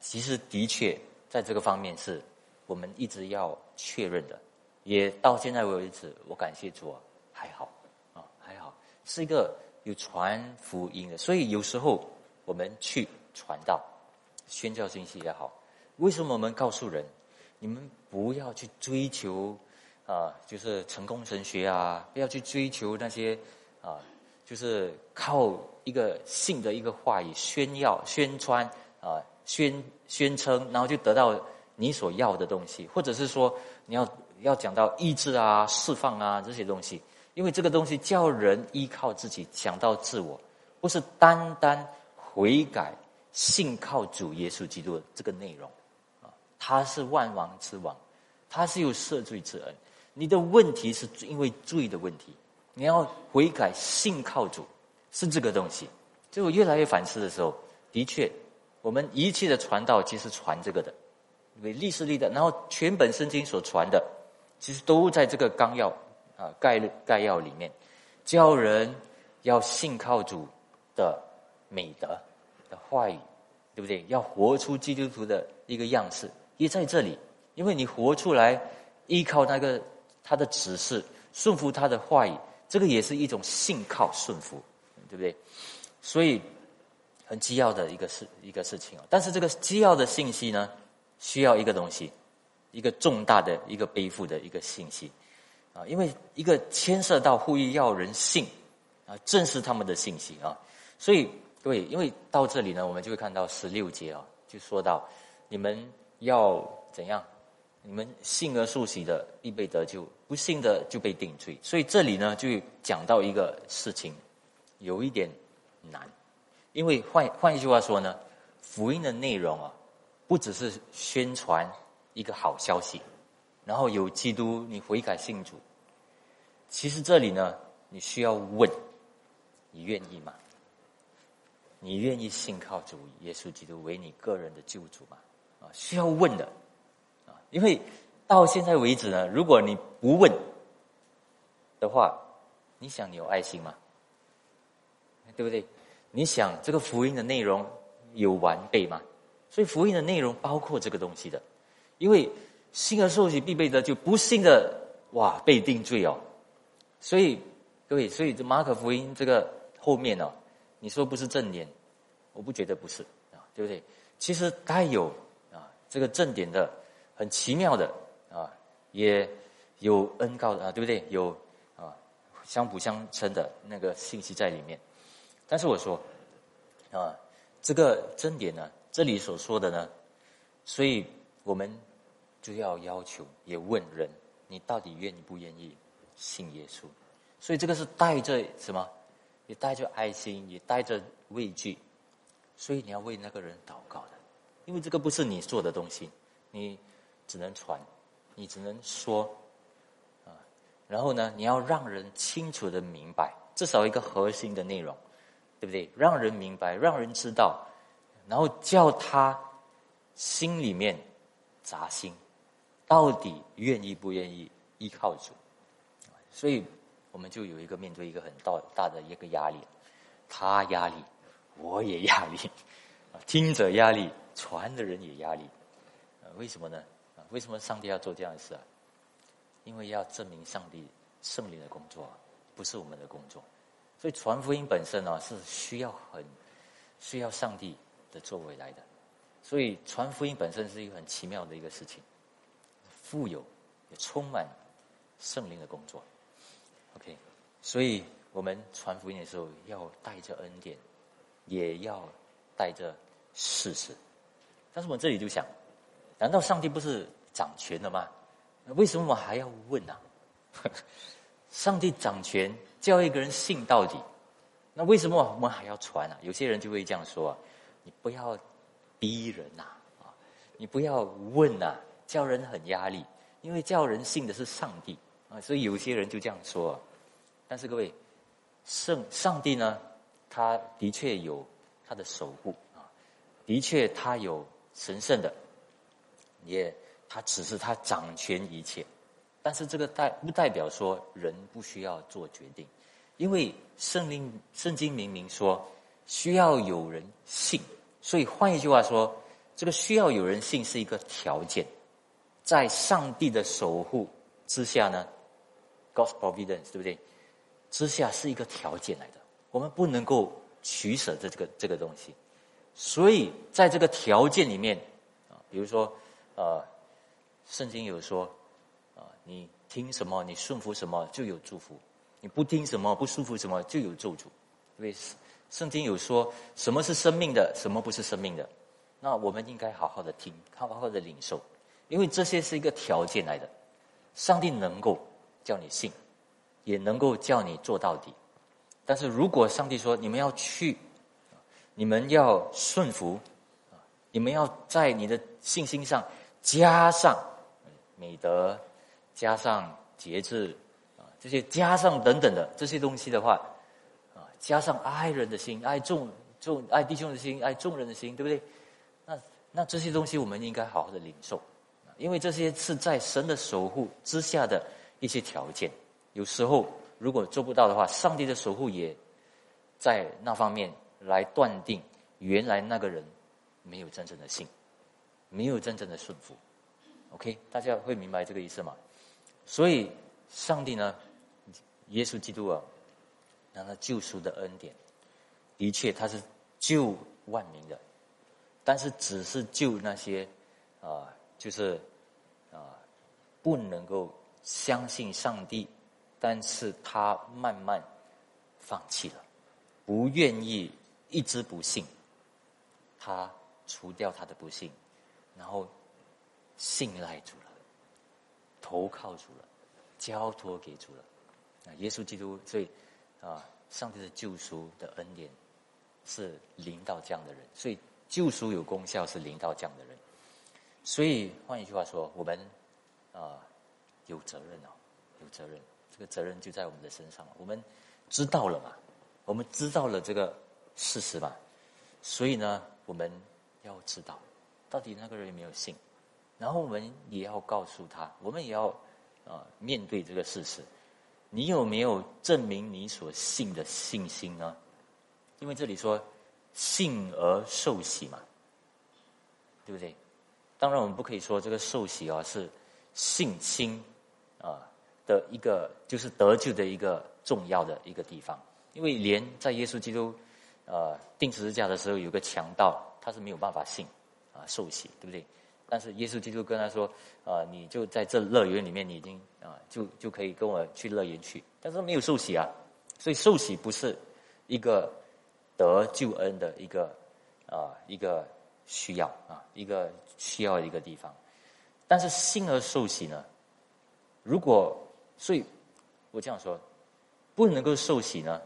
其实的确在这个方面是我们一直要确认的，也到现在为止，我感谢主啊，还好，啊还好，是一个有传福音的。所以有时候我们去传道、宣教信息也好，为什么我们告诉人，你们不要去追求啊，就是成功神学啊，不要去追求那些啊。就是靠一个性的一个话语宣耀、宣传啊、宣宣称，然后就得到你所要的东西，或者是说你要要讲到意志啊、释放啊这些东西，因为这个东西叫人依靠自己，想到自我，不是单单悔改、信靠主耶稣基督这个内容啊，他是万王之王，他是有赦罪之恩，你的问题是因为罪的问题。你要悔改，信靠主，是这个东西。就我越来越反思的时候，的确，我们一切的传道其实传这个的，为历史历的，然后全本圣经所传的，其实都在这个纲要啊概概要里面，教人要信靠主的美德的话语，对不对？要活出基督徒的一个样式，也在这里，因为你活出来，依靠那个他的指示，顺服他的话语。这个也是一种信靠顺服，对不对？所以很基要的一个事一个事情啊。但是这个机要的信息呢，需要一个东西，一个重大的一个背负的一个信息啊，因为一个牵涉到呼吁要人信啊，正是他们的信息啊。所以各位，因为到这里呢，我们就会看到十六节啊，就说到你们要怎样。你们信而受洗的必被得救，不信的就被定罪。所以这里呢，就讲到一个事情，有一点难，因为换换一句话说呢，福音的内容啊，不只是宣传一个好消息，然后有基督你悔改信主，其实这里呢，你需要问，你愿意吗？你愿意信靠主耶稣基督为你个人的救主吗？啊，需要问的啊。因为到现在为止呢，如果你不问的话，你想你有爱心吗？对不对？你想这个福音的内容有完备吗？所以福音的内容包括这个东西的。因为信而受洗必备的，就不信的哇被定罪哦。所以各位，所以这马可福音这个后面哦，你说不是正点，我不觉得不是啊，对不对？其实带有啊这个正点的。很奇妙的啊，也有恩告的啊，对不对？有啊，相辅相成的那个信息在里面。但是我说啊，这个真点呢，这里所说的呢，所以我们就要要求，也问人，你到底愿不愿意信耶稣？所以这个是带着什么？也带着爱心，也带着畏惧，所以你要为那个人祷告的，因为这个不是你做的东西，你只能传，你只能说，啊，然后呢，你要让人清楚的明白，至少一个核心的内容，对不对？让人明白，让人知道，然后叫他心里面扎心，到底愿意不愿意依靠主，所以。我们就有一个面对一个很大大的一个压力，他压力，我也压力，听者压力，传的人也压力，为什么呢？为什么上帝要做这样的事啊？因为要证明上帝圣灵的工作，不是我们的工作，所以传福音本身呢是需要很需要上帝的作为来的，所以传福音本身是一个很奇妙的一个事情，富有也充满圣灵的工作。OK，所以我们传福音的时候要带着恩典，也要带着事实。但是我们这里就想，难道上帝不是掌权的吗？为什么我还要问呢？上帝掌权，叫一个人信到底，那为什么我们还要传啊？有些人就会这样说：你不要逼人呐，啊，你不要问呐，叫人很压力，因为叫人信的是上帝。啊，所以有些人就这样说，但是各位，圣上帝呢，他的确有他的守护啊，的确他有神圣的，也他只是他掌权一切，但是这个代不代表说人不需要做决定，因为圣灵圣经明明说需要有人信，所以换一句话说，这个需要有人信是一个条件，在上帝的守护之下呢。God's providence，对不对？之下是一个条件来的，我们不能够取舍这这个这个东西。所以在这个条件里面啊，比如说呃，圣经有说，你听什么，你顺服什么就有祝福；你不听什么，不舒服什么就有咒诅。因为圣经有说什么是生命的，什么不是生命的，那我们应该好好的听，好好的领受，因为这些是一个条件来的。上帝能够。叫你信，也能够叫你做到底。但是如果上帝说你们要去，你们要顺服，你们要在你的信心上加上美德，加上节制啊，这些加上等等的这些东西的话，啊，加上爱人的心，爱众众爱弟兄的心，爱众人的心，对不对？那那这些东西我们应该好好的领受，因为这些是在神的守护之下的。一些条件，有时候如果做不到的话，上帝的守护也在那方面来断定，原来那个人没有真正的信，没有真正的顺服。OK，大家会明白这个意思吗？所以，上帝呢，耶稣基督啊，让他救赎的恩典，的确他是救万民的，但是只是救那些啊，就是啊，不能够。相信上帝，但是他慢慢放弃了，不愿意一直不信。他除掉他的不幸，然后信赖主，投靠主了，交托给主了。啊，耶稣基督，所以啊，上帝的救赎的恩典是临到这样的人，所以救赎有功效是临到这样的人。所以换一句话说，我们啊。有责任哦，有责任，这个责任就在我们的身上。我们知道了嘛？我们知道了这个事实嘛？所以呢，我们要知道到底那个人有没有信，然后我们也要告诉他，我们也要啊面对这个事实。你有没有证明你所信的信心呢？因为这里说信而受洗嘛，对不对？当然，我们不可以说这个受洗啊是信心。啊，的一个就是得救的一个重要的一个地方，因为连在耶稣基督，呃，钉十字架的时候，有个强盗，他是没有办法信，啊，受洗，对不对？但是耶稣基督跟他说，啊，你就在这乐园里面，你已经啊，就就可以跟我去乐园去，但是没有受洗啊，所以受洗不是一个得救恩的一个啊一个需要啊一个需要一个地方。但是信而受洗呢？如果所以，我这样说，不能够受洗呢？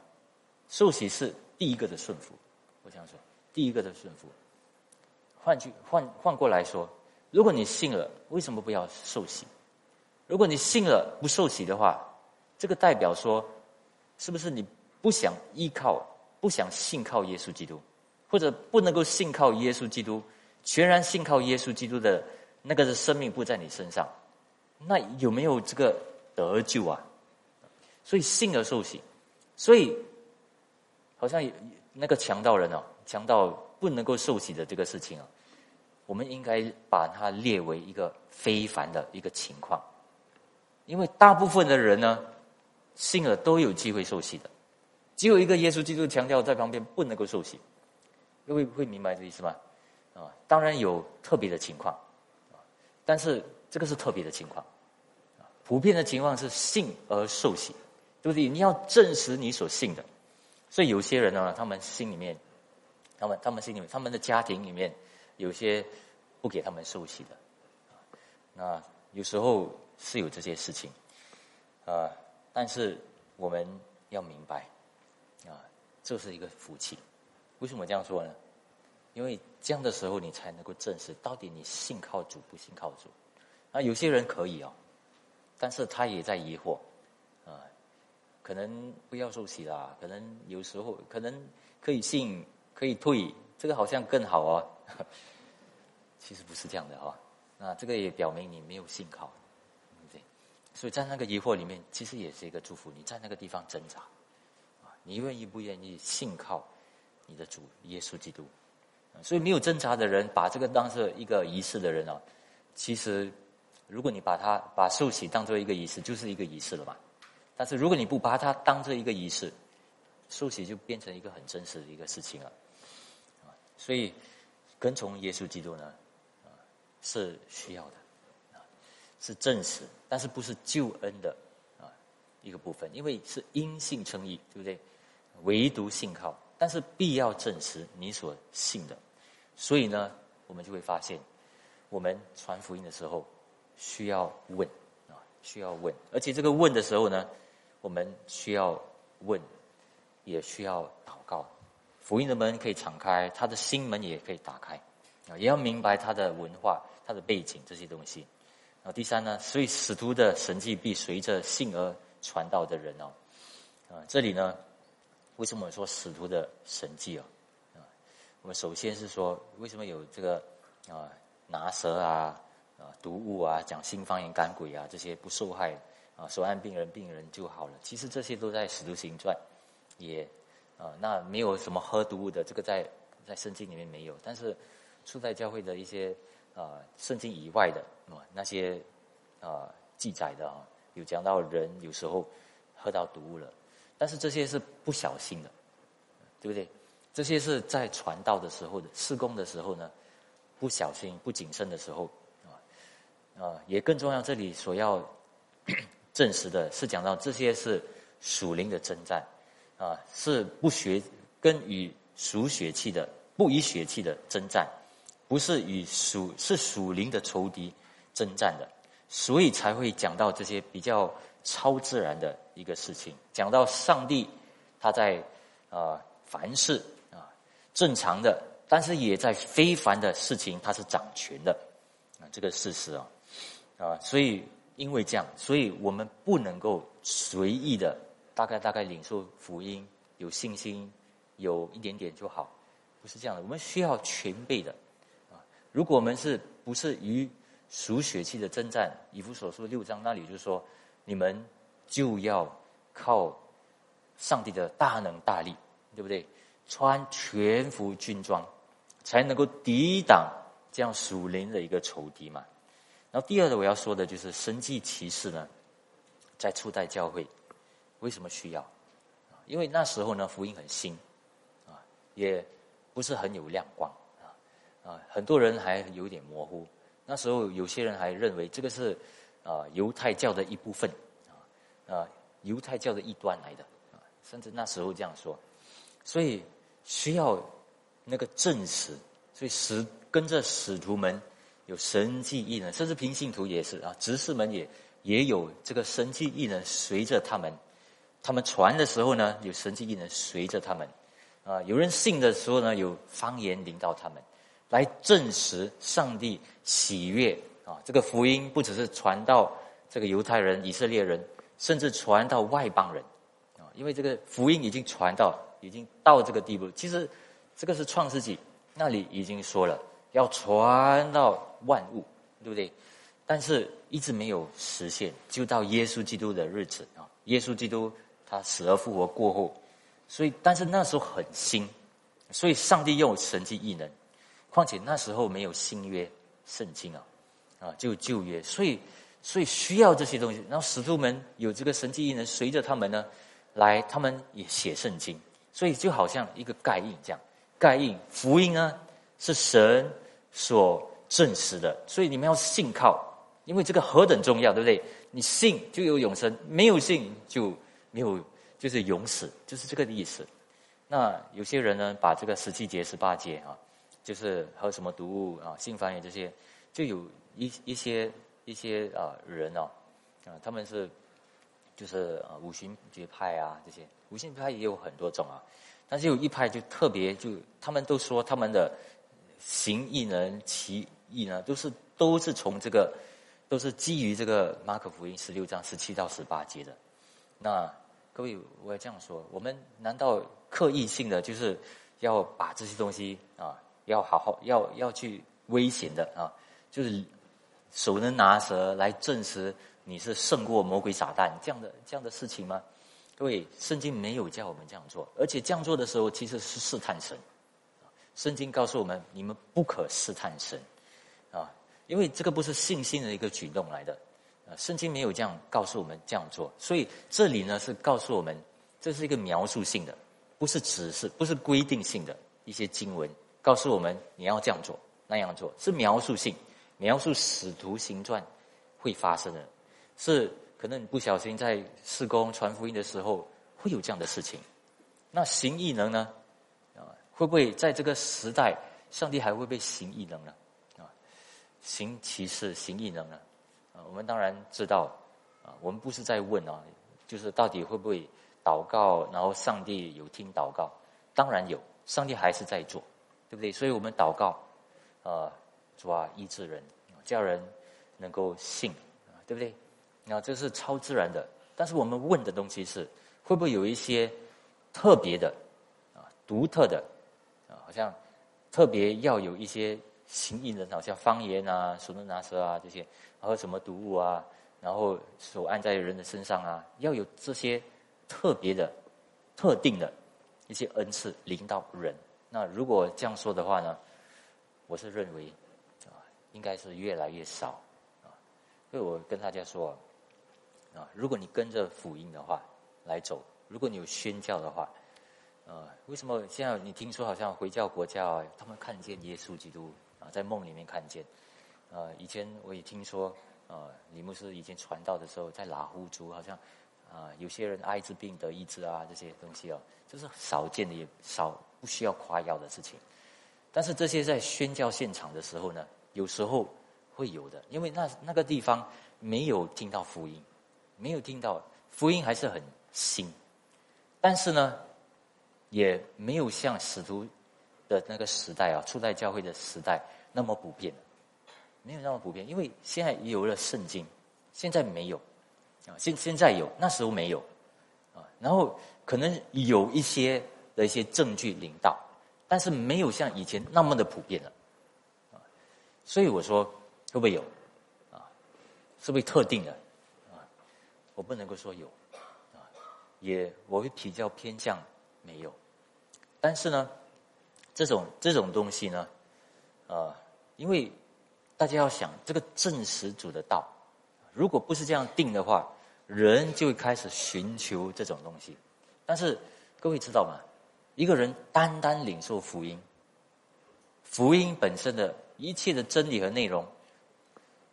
受洗是第一个的顺服。我这样说，第一个的顺服。换句换换过来说，如果你信了，为什么不要受洗？如果你信了不受洗的话，这个代表说，是不是你不想依靠、不想信靠耶稣基督，或者不能够信靠耶稣基督，全然信靠耶稣基督的那个的生命不在你身上，那有没有这个得救啊？所以信而受洗，所以好像那个强盗人哦，强盗不能够受洗的这个事情啊。我们应该把它列为一个非凡的一个情况，因为大部分的人呢，信了都有机会受洗的，只有一个耶稣基督强调在旁边不能够受洗，各位会明白这意思吗？啊，当然有特别的情况，啊，但是这个是特别的情况，啊，普遍的情况是信而受洗，对不对？你要证实你所信的，所以有些人呢，他们心里面，他们他们心里面，他们的家庭里面。有些不给他们受洗的，那有时候是有这些事情，啊，但是我们要明白，啊，这是一个福气。为什么这样说呢？因为这样的时候，你才能够证实到底你信靠主不信靠主。啊，有些人可以哦，但是他也在疑惑，啊，可能不要受洗啦，可能有时候可能可以信，可以退，这个好像更好啊。其实不是这样的哈，那这个也表明你没有信靠，对？所以在那个疑惑里面，其实也是一个祝福。你在那个地方挣扎，啊，你愿意不愿意信靠你的主耶稣基督？所以没有挣扎的人，把这个当做一个仪式的人啊，其实如果你把它把受洗当做一个仪式，就是一个仪式了嘛。但是如果你不把它当做一个仪式，受洗就变成一个很真实的一个事情了，所以。跟从耶稣基督呢，啊，是需要的，啊，是证实，但是不是救恩的啊一个部分，因为是因信称义，对不对？唯独信靠，但是必要证实你所信的，所以呢，我们就会发现，我们传福音的时候需要问啊，需要问，而且这个问的时候呢，我们需要问，也需要。福音的门可以敞开，他的心门也可以打开，啊，也要明白他的文化、他的背景这些东西。啊，第三呢，所以使徒的神迹必随着信而传道的人哦，啊，这里呢，为什么说使徒的神迹哦？啊，我们首先是说，为什么有这个啊拿蛇啊啊毒物啊讲新方言赶鬼啊这些不受害啊手按病人病人就好了？其实这些都在使徒行传也。啊，那没有什么喝毒物的，这个在在圣经里面没有。但是初代教会的一些啊，圣经以外的啊那些啊记载的啊，有讲到人有时候喝到毒物了，但是这些是不小心的，对不对？这些是在传道的时候的施工的时候呢，不小心不谨慎的时候啊啊，也更重要。这里所要 证实的是讲到这些是属灵的征战。啊，是不血跟与属血气的不以血气的征战，不是与属是属灵的仇敌征战的，所以才会讲到这些比较超自然的一个事情，讲到上帝他在啊凡事啊正常的，但是也在非凡的事情他是掌权的啊这个事实啊啊，所以因为这样，所以我们不能够随意的。大概大概领受福音，有信心，有一点点就好，不是这样的。我们需要全备的，啊！如果我们是不是与属血气的征战？以弗所书六章那里就说，你们就要靠上帝的大能大力，对不对？穿全副军装，才能够抵挡这样属灵的一个仇敌嘛。然后第二个我要说的就是神迹奇事呢，在初代教会。为什么需要？因为那时候呢，福音很新，啊，也不是很有亮光，啊，啊，很多人还有点模糊。那时候有些人还认为这个是啊犹太教的一部分，啊，啊犹太教的一端来的，啊，甚至那时候这样说。所以需要那个证实，所以使跟着使徒们有神迹异能，甚至平信徒也是啊，执事们也也有这个神迹异能随着他们，他们传的时候呢，有神迹异能随着他们，啊，有人信的时候呢，有方言领导他们，来证实上帝喜悦啊，这个福音不只是传到这个犹太人、以色列人，甚至传到外邦人，啊，因为这个福音已经传到。已经到这个地步，其实这个是创世纪那里已经说了要传到万物，对不对？但是一直没有实现，就到耶稣基督的日子啊！耶稣基督他死而复活过后，所以但是那时候很新，所以上帝用神迹异能，况且那时候没有新约圣经啊，啊，就旧约，所以所以需要这些东西。然后使徒们有这个神迹异能，随着他们呢来，他们也写圣经。所以就好像一个盖印这样，盖印福音呢是神所证实的，所以你们要信靠，因为这个何等重要，对不对？你信就有永生，没有信就没有，就是永死，就是这个意思。那有些人呢，把这个十七节、十八节啊，就是喝什么毒物啊、性翻译这些，就有一一些一些啊人哦，啊他们是。就是啊五行节派啊，这些五行派也有很多种啊，但是有一派就特别就他们都说他们的行异能奇异呢，都是都是从这个都是基于这个马可福音十六章十七到十八节的。那各位，我要这样说，我们难道刻意性的就是要把这些东西啊，要好好要要去危险的啊，就是手能拿蛇来证实。你是胜过魔鬼撒旦这样的这样的事情吗？各位，圣经没有叫我们这样做，而且这样做的时候其实是试探神。圣经告诉我们，你们不可试探神，啊，因为这个不是信心的一个举动来的，圣经没有这样告诉我们这样做，所以这里呢是告诉我们，这是一个描述性的，不是指示，不是规定性的一些经文，告诉我们你要这样做那样做，是描述性，描述使徒行传会发生的。是可能你不小心在施工传福音的时候会有这样的事情，那行异能呢？啊，会不会在这个时代，上帝还会被行异能呢？啊，行骑士行异能呢？我们当然知道，啊，我们不是在问啊，就是到底会不会祷告，然后上帝有听祷告？当然有，上帝还是在做，对不对？所以我们祷告，啊，主啊，医治人，叫人能够信，对不对？那，这是超自然的，但是我们问的东西是，会不会有一些特别的啊、独特的啊，好像特别要有一些行异人，好像方言啊、手能拿蛇啊这些，然后什么毒物啊，然后手按在人的身上啊，要有这些特别的、特定的一些恩赐领导人。那如果这样说的话呢，我是认为啊，应该是越来越少啊，所以我跟大家说。啊，如果你跟着福音的话来走，如果你有宣教的话，呃，为什么现在你听说好像回教国家啊，他们看见耶稣基督啊，在梦里面看见，呃，以前我也听说，呃，李牧师以前传道的时候，在拉呼族好像啊，有些人艾滋病得医治啊，这些东西哦，就是少见的，也少不需要夸耀的事情。但是这些在宣教现场的时候呢，有时候会有的，因为那那个地方没有听到福音。没有听到福音还是很新，但是呢，也没有像使徒的那个时代啊，初代教会的时代那么普遍，没有那么普遍。因为现在有了圣经，现在没有啊，现现在有，那时候没有啊。然后可能有一些的一些证据领到，但是没有像以前那么的普遍了啊。所以我说会不会有啊？是不是特定的啊？我不能够说有，啊，也我会比较偏向没有，但是呢，这种这种东西呢，呃，因为大家要想这个证实主的道，如果不是这样定的话，人就会开始寻求这种东西。但是各位知道吗？一个人单单领受福音，福音本身的一切的真理和内容，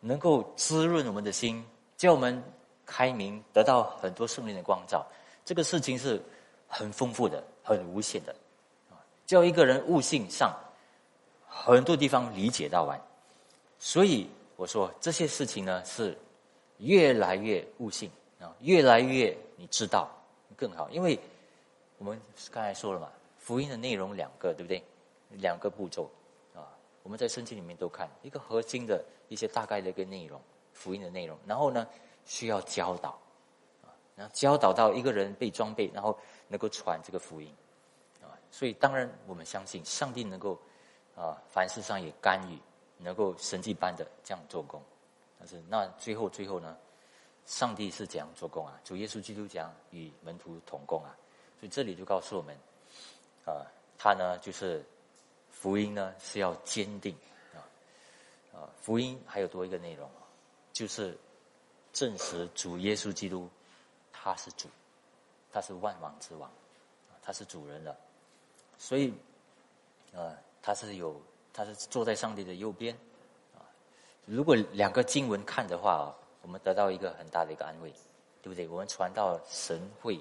能够滋润我们的心，叫我们。开明得到很多圣灵的光照，这个事情是很丰富的、很无限的，叫一个人悟性上，很多地方理解到完。所以我说这些事情呢，是越来越悟性啊，越来越你知道更好。因为我们刚才说了嘛，福音的内容两个，对不对？两个步骤啊，我们在圣经里面都看一个核心的一些大概的一个内容，福音的内容。然后呢，需要教导啊，然后教导到一个人被装备，然后能够传这个福音。所以当然我们相信上帝能够啊，凡事上也干预。能够神迹般的这样做工，但是那最后最后呢？上帝是怎样做工啊？主耶稣基督讲与门徒同工啊，所以这里就告诉我们，啊，他呢就是福音呢是要坚定啊啊，福音还有多一个内容，就是证实主耶稣基督他是主，他是万王之王，他是主人了，所以啊，他是有。他是坐在上帝的右边，啊，如果两个经文看的话啊，我们得到一个很大的一个安慰，对不对？我们传到神会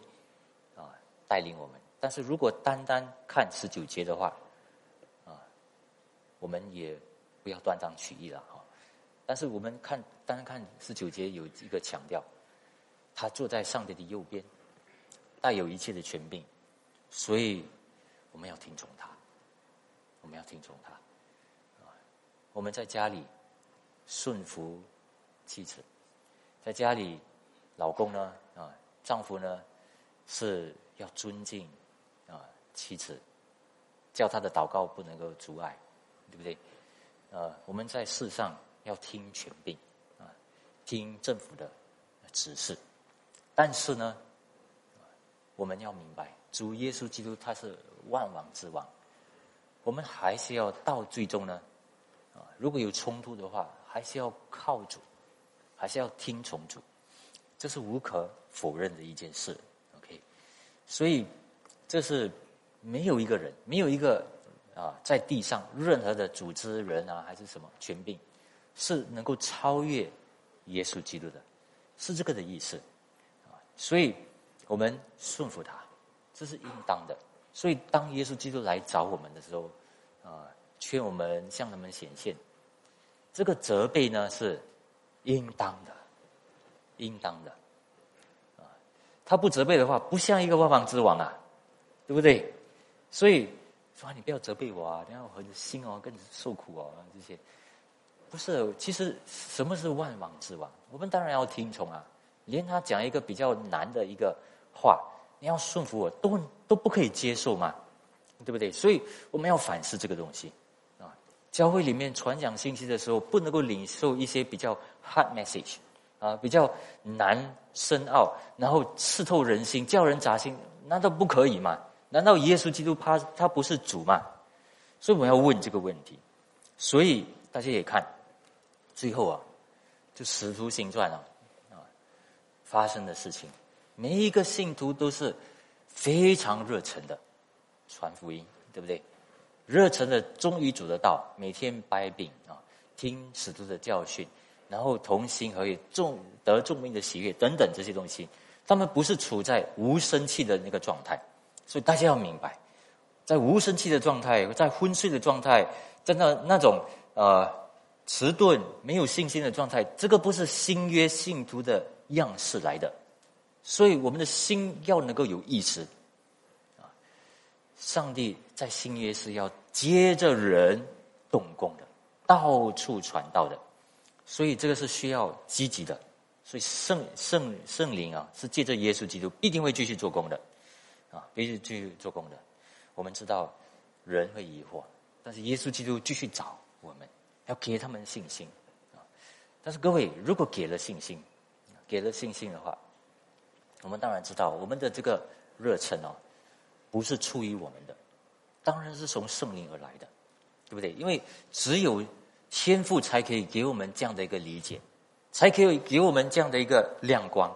啊带领我们，但是如果单单看十九节的话，啊，我们也不要断章取义了哈。但是我们看单单看十九节有一个强调，他坐在上帝的右边，带有一切的权柄，所以我们要听从他，我们要听从他。啊我们在家里顺服妻子，在家里，老公呢啊，丈夫呢是要尊敬啊妻子，叫他的祷告不能够阻碍，对不对？呃，我们在世上要听权柄啊，听政府的指示，但是呢，我们要明白，主耶稣基督他是万王之王，我们还是要到最终呢。啊，如果有冲突的话，还是要靠主，还是要听从主，这是无可否认的一件事。OK，所以这是没有一个人，没有一个啊，在地上任何的组织人啊，还是什么权柄，是能够超越耶稣基督的，是这个的意思啊。所以我们顺服他，这是应当的。所以当耶稣基督来找我们的时候，啊。劝我们向他们显现，这个责备呢是应当的，应当的，啊，他不责备的话，不像一个万王之王啊，对不对？所以说你不要责备我啊，等下我的心哦更受苦哦，这些不是。其实什么是万王之王？我们当然要听从啊，连他讲一个比较难的一个话，你要顺服我，都都不可以接受嘛，对不对？所以我们要反思这个东西啊。教会里面传讲信息的时候，不能够领受一些比较 hard message，啊，比较难深奥，然后刺透人心，叫人扎心，难道不可以吗？难道耶稣基督他他不是主吗？所以我们要问这个问题。所以大家也看，最后啊，就使徒行传啊，啊，发生的事情，每一个信徒都是非常热忱的传福音，对不对？热忱的忠于主的道，每天掰饼啊，听使徒的教训，然后同心合意，众得众命的喜悦等等这些东西，他们不是处在无生气的那个状态，所以大家要明白，在无生气的状态，在昏睡的状态，在那那种呃迟钝、没有信心的状态，这个不是新约信徒的样式来的，所以我们的心要能够有意识。啊上帝在新约是要接着人动工的，到处传道的，所以这个是需要积极的。所以圣圣圣灵啊，是借着耶稣基督必定会继续做工的，啊，必须继续做工的。我们知道人会疑惑，但是耶稣基督继续找我们，要给他们信心啊。但是各位，如果给了信心，给了信心的话，我们当然知道我们的这个热忱哦。不是出于我们的，当然是从圣灵而来的，对不对？因为只有天赋才可以给我们这样的一个理解，才可以给我们这样的一个亮光，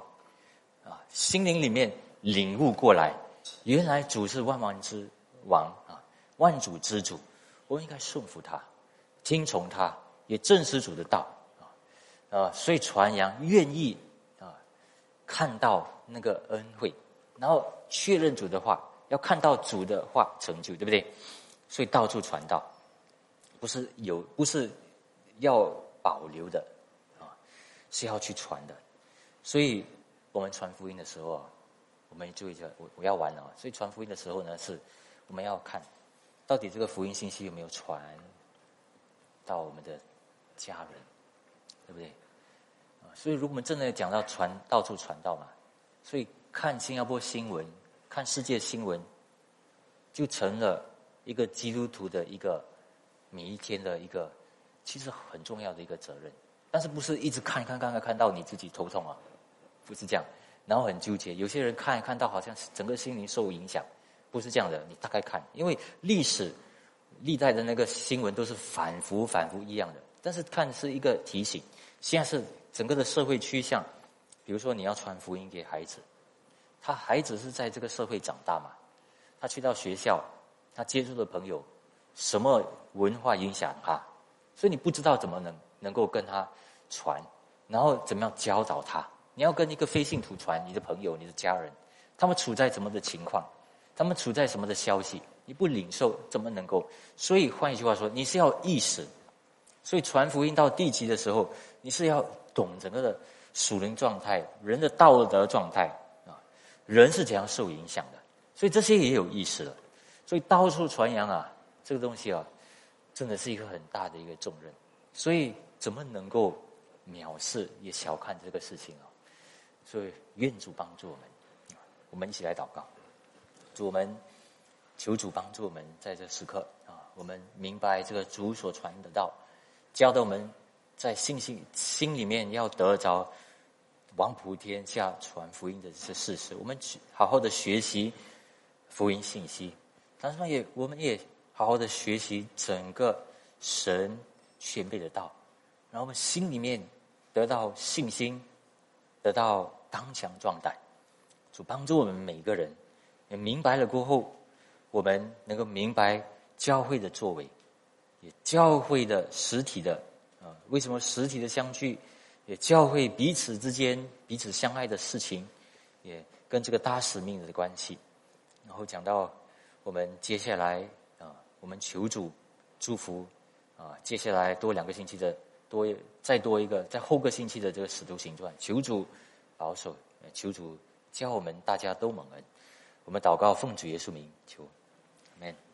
啊，心灵里面领悟过来，原来主是万王之王啊，万主之主，我们应该顺服他，听从他，也正视主的道啊，啊，所以传扬愿意啊，看到那个恩惠，然后确认主的话。要看到主的话成就，对不对？所以到处传道，不是有，不是要保留的啊，是要去传的。所以我们传福音的时候啊，我们注意一下，我我要完了。所以传福音的时候呢，是我们要看到底这个福音信息有没有传到我们的家人，对不对？啊，所以如果我们真的讲到传到处传道嘛，所以看新加坡新闻，看世界新闻，就成了一个基督徒的一个每一天的一个其实很重要的一个责任。但是不是一直看看看看看到你自己头痛啊？不是这样，然后很纠结。有些人看看到好像整个心灵受影响，不是这样的。你大概看，因为历史历代的那个新闻都是反复反复一样的。但是看是一个提醒，现在是整个的社会趋向。比如说你要传福音给孩子，他孩子是在这个社会长大嘛，他去到学校，他接触的朋友，什么文化影响他，所以你不知道怎么能能够跟他传，然后怎么样教导他。你要跟一个非信徒传，你的朋友、你的家人，他们处在什么的情况，他们处在什么的消息，你不领受，怎么能够？所以换一句话说，你是要意识。所以传福音到地级的时候，你是要懂整个的属灵状态、人的道德状态啊，人是怎样受影响的。所以这些也有意思了。所以到处传扬啊，这个东西啊，真的是一个很大的一个重任。所以怎么能够藐视也小看这个事情啊？所以，愿主帮助我们，我们一起来祷告。主，我们求主帮助我们，在这时刻啊，我们明白这个主所传的道，教导我们在信心心里面要得着王普天下传福音的这些事实。我们去好好的学习福音信息，但是也我们也好好的学习整个神宣备的道，然后我们心里面得到信心，得到。刚强壮胆，主帮助我们每一个人，也明白了过后，我们能够明白教会的作为，也教会的实体的啊，为什么实体的相聚，也教会彼此之间彼此相爱的事情，也跟这个大使命的关系。然后讲到我们接下来啊，我们求主祝福啊，接下来多两个星期的多再多一个在后个星期的这个使徒行传，求主。保守，求主教我们大家都蒙恩。我们祷告，奉主耶稣名求，Amen。